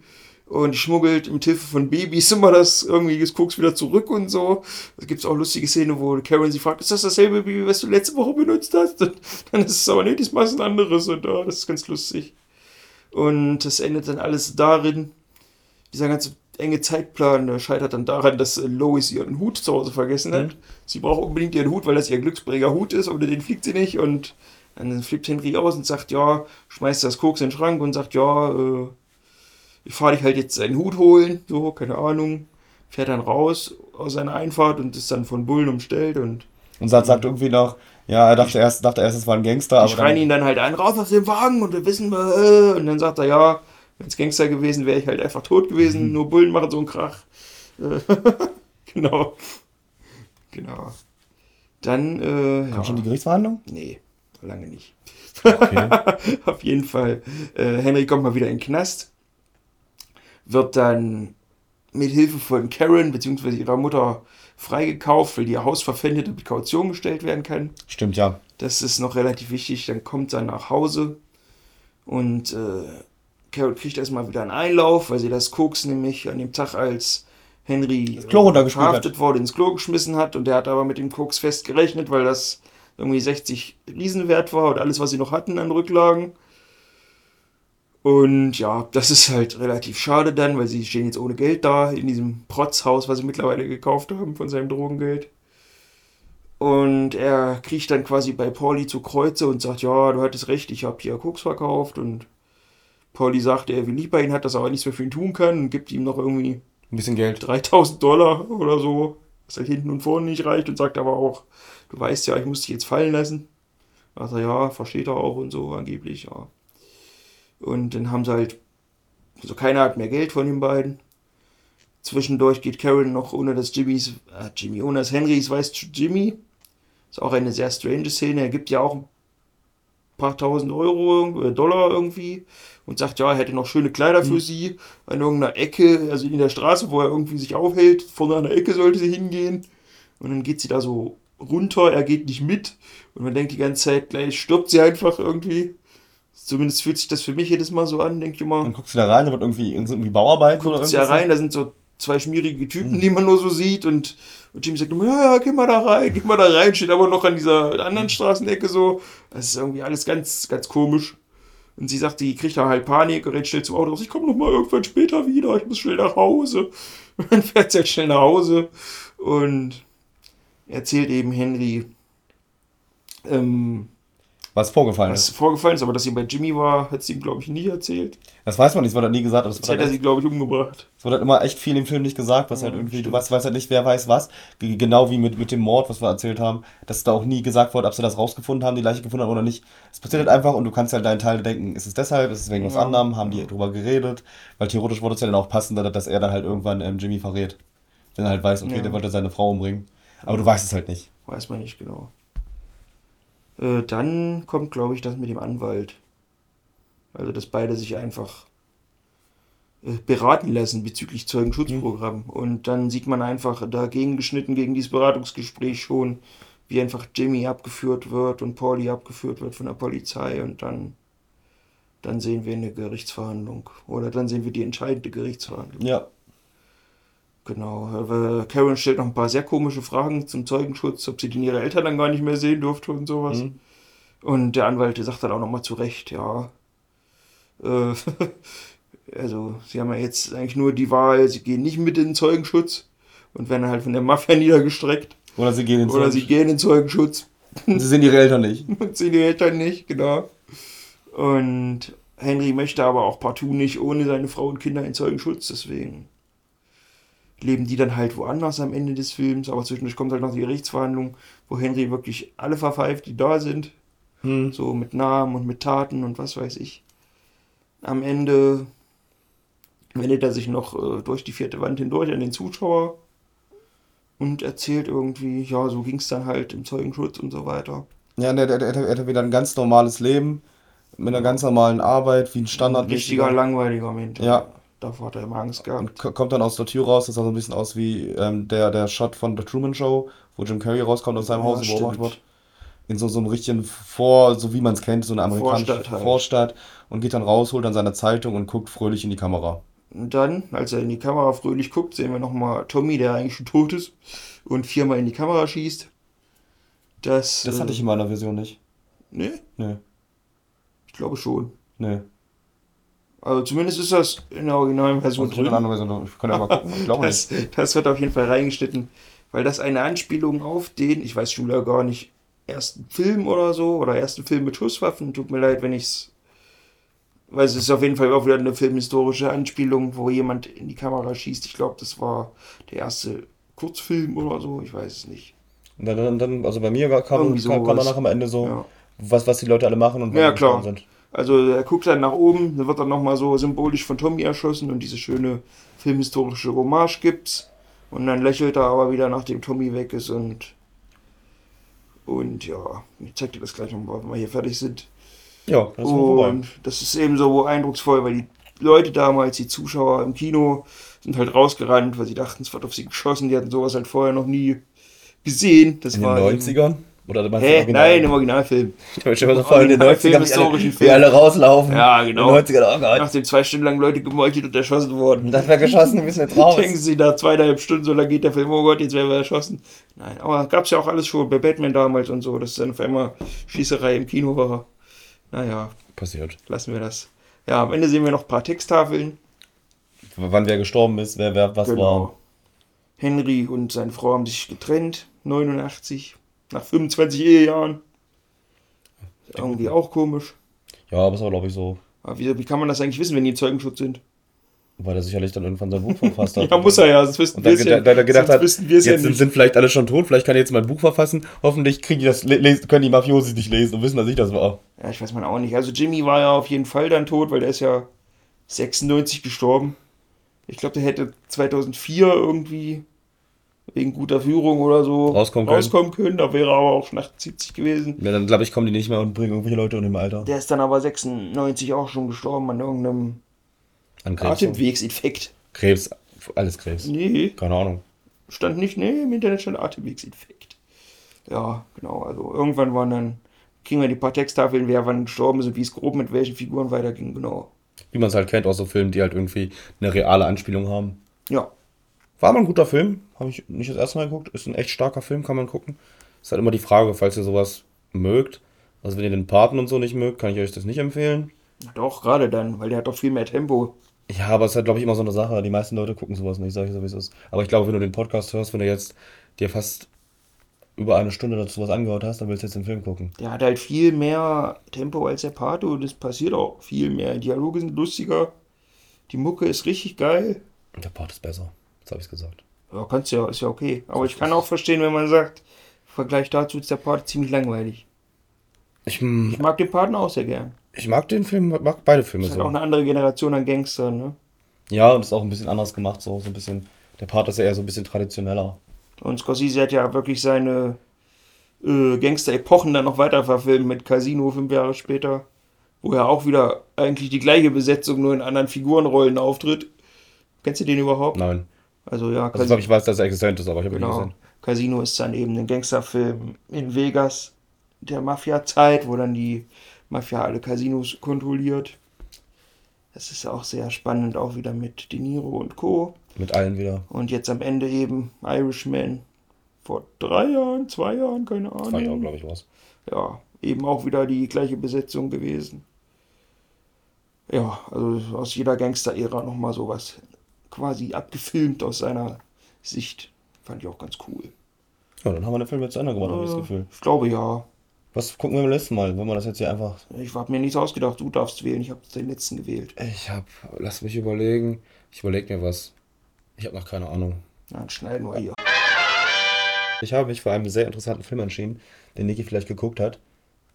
und schmuggelt mit Hilfe von Babys *laughs* immer das irgendwie das Koks wieder zurück und so. Da gibt es auch lustige Szenen, wo Karen sie fragt, ist das dasselbe Baby, was du letzte Woche benutzt hast? Und dann ist es aber, nee, diesmal ist ein anderes und oh, das ist ganz lustig. Und das endet dann alles darin, dieser ganze enge Zeitplan scheitert dann daran, dass Lois ihren Hut zu Hause vergessen hat. Mhm. Sie braucht unbedingt ihren Hut, weil das ihr Glücksbringer Hut ist, ohne den fliegt sie nicht und dann flippt Henry aus und sagt, ja, schmeißt das Koks in den Schrank und sagt, ja, äh, ich fahre dich halt jetzt seinen Hut holen, so, keine Ahnung. Fährt dann raus aus seiner Einfahrt und ist dann von Bullen umstellt und. Und sagt, sagt irgendwie noch, ja, er dachte erst, dachte erst, es war ein Gangster. Die schreien dann, ihn dann halt an, raus aus dem Wagen und wir wissen, äh, und dann sagt er, ja, wenn es Gangster gewesen wäre, ich halt einfach tot gewesen, mhm. nur Bullen machen so einen Krach. *laughs* genau. Genau. Dann, äh, Kam ja. schon die Gerichtsverhandlung? Nee, lange nicht. Okay. *laughs* Auf jeden Fall. Äh, Henry kommt mal wieder in den Knast wird dann mit Hilfe von Karen bzw. ihrer Mutter freigekauft, weil ihr Haus verpfändet und mit Kaution gestellt werden kann. Stimmt, ja. Das ist noch relativ wichtig. Dann kommt er nach Hause und äh, Carol kriegt erstmal wieder einen Einlauf, weil sie das Koks nämlich an dem Tag, als Henry verhaftet wurde, ins Klo geschmissen hat. Und der hat aber mit dem Koks fest gerechnet, weil das irgendwie 60 Riesenwert war und alles, was sie noch hatten an Rücklagen. Und ja, das ist halt relativ schade dann, weil sie stehen jetzt ohne Geld da in diesem Protzhaus, was sie mittlerweile gekauft haben von seinem Drogengeld. Und er kriecht dann quasi bei Pauli zu Kreuze und sagt, ja, du hattest recht, ich habe hier Koks verkauft. Und Pauli sagt, er will lieb bei ihm, hat das aber nichts mehr für ihn tun kann und gibt ihm noch irgendwie ein bisschen Geld. 3000 Dollar oder so, was halt hinten und vorne nicht reicht und sagt aber auch, du weißt ja, ich muss dich jetzt fallen lassen. Er, ja, versteht er auch und so, angeblich, ja. Und dann haben sie halt, also keiner hat mehr Geld von den beiden. Zwischendurch geht Karen noch ohne dass Jimmys, äh, Jimmy, ohne dass Henrys weiß Jimmy. Ist auch eine sehr strange Szene. Er gibt ja auch paar tausend Euro, äh, Dollar irgendwie und sagt, ja, er hätte noch schöne Kleider für mhm. sie an irgendeiner Ecke, also in der Straße, wo er irgendwie sich aufhält, vorne an der Ecke sollte sie hingehen. Und dann geht sie da so runter, er geht nicht mit und man denkt die ganze Zeit, gleich stirbt sie einfach irgendwie. Zumindest fühlt sich das für mich jedes Mal so an, denke ich immer. Dann guckst du da rein, da wird irgendwie, irgendwie Bauarbeit oder irgendwas. ja rein, da sind so zwei schmierige Typen, mhm. die man nur so sieht und, und Jimmy sagt immer, ja, ja, geh mal da rein, geh mal da rein, steht aber noch an dieser anderen Straßenecke so. Das ist irgendwie alles ganz, ganz komisch. Und sie sagt, die kriegt da halt Panik, rennt schnell zum Auto raus, ich komme noch mal irgendwann später wieder, ich muss schnell nach Hause. *laughs* Und dann fährt sie halt schnell nach Hause und erzählt eben Henry, ähm, was vorgefallen was ist. Was vorgefallen ist, aber dass sie bei Jimmy war, hat sie ihm, glaube ich, nie erzählt. Das weiß man nicht, es wurde nie gesagt. Das hätte er sie, glaube ich, umgebracht. Es wurde halt immer echt viel im Film nicht gesagt, was ja, halt irgendwie, stimmt. du weißt, weißt halt nicht, wer weiß was. Genau wie mit, mit dem Mord, was wir erzählt haben, dass da auch nie gesagt wurde, ob sie das rausgefunden haben, die Leiche gefunden haben oder nicht. Es passiert halt einfach und du kannst halt deinen Teil denken, ist es deshalb, ist es wegen ja. was anderem, haben die drüber geredet, weil theoretisch wurde es ja dann auch passender, dass er dann halt irgendwann ähm, Jimmy verrät. Wenn er halt weiß, okay, ja. der wollte seine Frau umbringen. Aber du weißt es halt nicht. Weiß man nicht genau. Äh, dann kommt, glaube ich, das mit dem Anwalt. Also, dass beide sich einfach äh, beraten lassen bezüglich Zeugenschutzprogramm. Mhm. Und dann sieht man einfach dagegen geschnitten, gegen dieses Beratungsgespräch schon, wie einfach Jimmy abgeführt wird und Pauli abgeführt wird von der Polizei. Und dann, dann sehen wir eine Gerichtsverhandlung. Oder dann sehen wir die entscheidende Gerichtsverhandlung. Ja. Genau. Karen stellt noch ein paar sehr komische Fragen zum Zeugenschutz, ob sie denn ihre Eltern dann gar nicht mehr sehen durfte und sowas. Mhm. Und der Anwalt sagt dann auch nochmal zu Recht, ja. Äh, *laughs* also, sie haben ja jetzt eigentlich nur die Wahl, sie gehen nicht mit in den Zeugenschutz und werden halt von der Mafia *laughs* niedergestreckt. Oder sie gehen in. Oder sie gehen in Zeugenschutz. Sie sehen ihre Eltern nicht. *laughs* sie sehen ihre Eltern nicht, genau. Und Henry möchte aber auch partout nicht ohne seine Frau und Kinder in Zeugenschutz, deswegen leben die dann halt woanders am Ende des Films, aber zwischendurch kommt halt noch die Gerichtsverhandlung, wo Henry wirklich alle verpfeift, die da sind. Hm. So mit Namen und mit Taten und was weiß ich. Am Ende wendet er sich noch äh, durch die vierte Wand hindurch an den Zuschauer und erzählt irgendwie, ja, so ging es dann halt im Zeugenschutz und so weiter. Ja, der, der, der, der hat wieder ein ganz normales Leben mit einer ganz normalen Arbeit, wie ein Standard. Ein richtiger, langweiliger Mensch. Ja, Davor hat er immer Angst gehabt. Und kommt dann aus der Tür raus, das sah so ein bisschen aus wie ähm, der, der Shot von The Truman Show, wo Jim Carrey rauskommt aus seinem ja, Haus beobachtet wird. In so, so einem richtigen Vor, so wie man es kennt, so eine amerikanische Vorstadt, halt. Vorstadt und geht dann raus, holt dann seine Zeitung und guckt fröhlich in die Kamera. Und dann, als er in die Kamera fröhlich guckt, sehen wir nochmal Tommy, der eigentlich schon tot ist und viermal in die Kamera schießt. Das, das hatte äh, ich in meiner Version nicht. Nee? Nee. Ich glaube schon. Nee. Also zumindest ist das in der originalen Version drin. Version, ich kann ja mal gucken. Ich glaube das, nicht. das wird auf jeden Fall reingeschnitten, weil das eine Anspielung auf den, ich weiß schon gar nicht, ersten Film oder so, oder ersten Film mit Schusswaffen. Tut mir leid, wenn ich es. Weil es ist auf jeden Fall auch wieder eine filmhistorische Anspielung, wo jemand in die Kamera schießt. Ich glaube, das war der erste Kurzfilm oder so, ich weiß es nicht. Und dann, dann also bei mir kam, kam, kam danach am Ende so, ja. was, was die Leute alle machen und ja, klar. sind. Also er guckt dann nach oben, da wird dann nochmal so symbolisch von Tommy erschossen und diese schöne filmhistorische Hommage gibt's. Und dann lächelt er aber wieder, nachdem Tommy weg ist und und ja, ich zeig dir das gleich nochmal, wenn wir hier fertig sind. Ja, das ist Und das ist eben so eindrucksvoll, weil die Leute damals, die Zuschauer im Kino, sind halt rausgerannt, weil sie dachten, es wird auf sie geschossen. Die hatten sowas halt vorher noch nie gesehen. Das In war den 90ern? Oder meinst Hä? Nein, im Originalfilm. *laughs* Ich habe schon so voll in den 90ern, wie alle, alle rauslaufen. Ja, genau. In den 90ern, oh Gott. Nachdem zwei Stunden lang Leute gemeuchelt und erschossen wurden. Das wäre geschossen, wir müssen jetzt raus. Denken Sie, da zweieinhalb Stunden, so lange geht der Film, oh Gott, jetzt werden wir erschossen. Nein, aber gab es ja auch alles schon bei Batman damals und so, dass dann auf einmal Schießerei im Kino war. Naja. Passiert. Lassen wir das. Ja, am Ende sehen wir noch ein paar Texttafeln. Wann wer gestorben ist, wer, wer was genau. war. Henry und seine Frau haben sich getrennt, 89. Nach 25 Ehejahren. Irgendwie auch komisch. Ja, aber ist aber, glaube ich, so. Aber wie, wie kann man das eigentlich wissen, wenn die im Zeugenschutz sind? Weil er sicherlich dann irgendwann sein Buch verfasst hat. *laughs* ja, muss er ja, das wissen wir ja. Da, da gedacht hat, jetzt ja sind, sind, vielleicht alle schon tot, vielleicht kann er jetzt mein Buch verfassen. Hoffentlich kriegen die das, können die Mafiosi nicht lesen und wissen, dass ich das war. Ja, ich weiß man auch nicht. Also Jimmy war ja auf jeden Fall dann tot, weil der ist ja 96 gestorben. Ich glaube, der hätte 2004 irgendwie wegen guter Führung oder so Rauskommen können. rauskommen können. Da wäre er aber auch schon 78 gewesen. Ja, dann glaube ich, kommen die nicht mehr und bringen irgendwelche Leute in dem Alter. Der ist dann aber 96 auch schon gestorben an irgendeinem An Krebs. Atemwegsinfekt. Krebs, alles Krebs. Nee, Keine Ahnung. stand nicht, nee, im Internet stand Atemwegsinfekt. Ja, genau, also irgendwann waren dann, kriegen wir die paar Texttafeln, wer wann gestorben ist und wie es grob mit welchen Figuren weiterging, genau. Wie man es halt kennt aus so Filmen, die halt irgendwie eine reale Anspielung haben. Ja, War mal ein guter Film. Habe ich nicht das erste Mal geguckt. Ist ein echt starker Film, kann man gucken. Ist halt immer die Frage, falls ihr sowas mögt. Also wenn ihr den Paten und so nicht mögt, kann ich euch das nicht empfehlen. doch, gerade dann, weil der hat doch viel mehr Tempo. Ja, aber es ist halt, glaube ich, immer so eine Sache. Die meisten Leute gucken sowas nicht, sag ich so, wie es ist. Aber ich glaube, wenn du den Podcast hörst, wenn du jetzt dir fast über eine Stunde dazu was angehört hast, dann willst du jetzt den Film gucken. Der hat halt viel mehr Tempo als der Pato und es passiert auch viel mehr. Die Dialoge sind lustiger, die Mucke ist richtig geil. Und der Part ist besser. Jetzt habe ich es gesagt. Ja, kannst ja, ist ja okay. Aber ich kann auch verstehen, wenn man sagt, im Vergleich dazu ist der Part ziemlich langweilig. Ich, mm, Ich mag den Paten auch sehr gern. ich mag den Film, mag beide Filme Das ist halt auch eine andere Generation an Gangstern, ne? Ja, und ist auch ein bisschen anders gemacht, so, so ein bisschen. Der Part ist ja eher so ein bisschen traditioneller. Und Scorsese hat ja wirklich seine äh, Gangster-Epochen dann noch weiter verfilmt mit Casino fünf Jahre später, wo er auch wieder eigentlich die gleiche Besetzung nur in anderen Figurenrollen auftritt. Kennst du den überhaupt? Nein. Also ja, Also glaube, ich weiß, dass er existent ist, aber ich habe ihn Genau. gesehen. Casino ist dann eben ein Gangsterfilm in Vegas der Mafia-Zeit, wo dann die Mafia alle Casinos kontrolliert. Das ist auch sehr spannend, auch wieder mit De Niro und Co. Mit allen wieder. Und jetzt am Ende eben Irishman. Vor drei Jahren, zwei Jahren, keine Ahnung. Zwei Jahre, glaube ich, was. Ja, eben auch wieder die gleiche Besetzung gewesen. Ja, also aus jeder Gangster-Ära nochmal sowas quasi abgefilmt aus seiner Sicht. Fand ich auch ganz cool. Ja, dann haben wir den Film jetzt zu Ende gemacht, habe ich das Äh, Gefühl. Ich glaube ja. Was gucken wir beim letzten Mal, wenn wir das jetzt hier einfach. Ich habe mir nichts ausgedacht. Du darfst wählen. Ich habe den letzten gewählt. Ich habe. Lass mich überlegen. Ich überlege mir was. Ich habe noch keine Ahnung. Dann schneiden wir hier. Ich habe mich für einen sehr interessanten Film entschieden, den Niki vielleicht geguckt hat.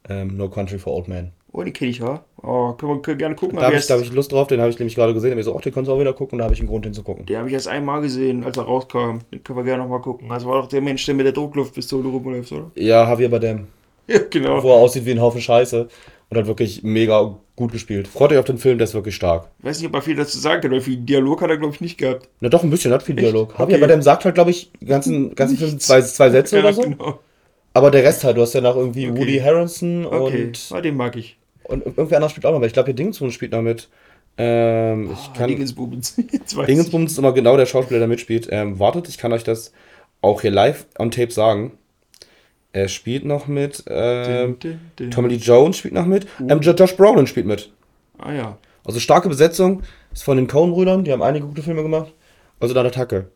Ähm, no Country for Old Men. Oh, die kenne ich ja. Oh, können wir können gerne gucken. Da habe ich, da hab ich Lust drauf, den habe ich nämlich gerade gesehen. Da habe ich so, ach, den kannst du auch wieder gucken. Da habe ich einen Grund, den zu gucken. Den habe ich erst einmal gesehen, als er rauskam. Den können wir gerne nochmal gucken. Das war doch der Mensch, der mit der Druckluftpistole rumläuft, oder? Ja, Javier Bardem. Ja, genau. Wo er aussieht wie ein Haufen Scheiße. Und hat wirklich mega gut gespielt. Freut euch auf den Film, der ist wirklich stark. Ich weiß nicht, ob er viel dazu sagen kann, weil viel Dialog hat er, glaube ich, nicht gehabt. Na doch, ein bisschen, hat viel Echt? Dialog. Okay. Javier Bardem sagt halt, glaube ich, ganzen, ganzen Film zwei, zwei Sätze Ja, oder so. genau. Aber der Rest halt, du hast ja noch irgendwie Okay. Woody Harrelson Okay, und, ah, den mag ich. Und irgendwer anders spielt auch noch mit. Ich glaube, hier Dingsbums spielt noch mit. Ähm, ich Ah, kann. *laughs* Weiß Dingensbums ist immer genau der Schauspieler, der mitspielt. Ähm, wartet, ich kann euch das auch hier live on tape sagen. Er spielt noch mit. Ähm, Dun, dun, dun. Tommy Lee Jones spielt noch mit. Ähm, Jo- Josh Brolin spielt mit. Ah ja. Also starke Besetzung. Ist von den Coen-Brüdern. Die haben einige gute Filme gemacht. Also dann Attacke.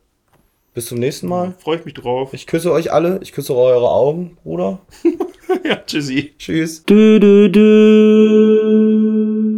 Bis zum nächsten Mal. Freue ich mich drauf. Ich küsse euch alle. Ich küsse eure Augen, Bruder. *laughs* ja, tschüssi. Tschüss. Du, du, du.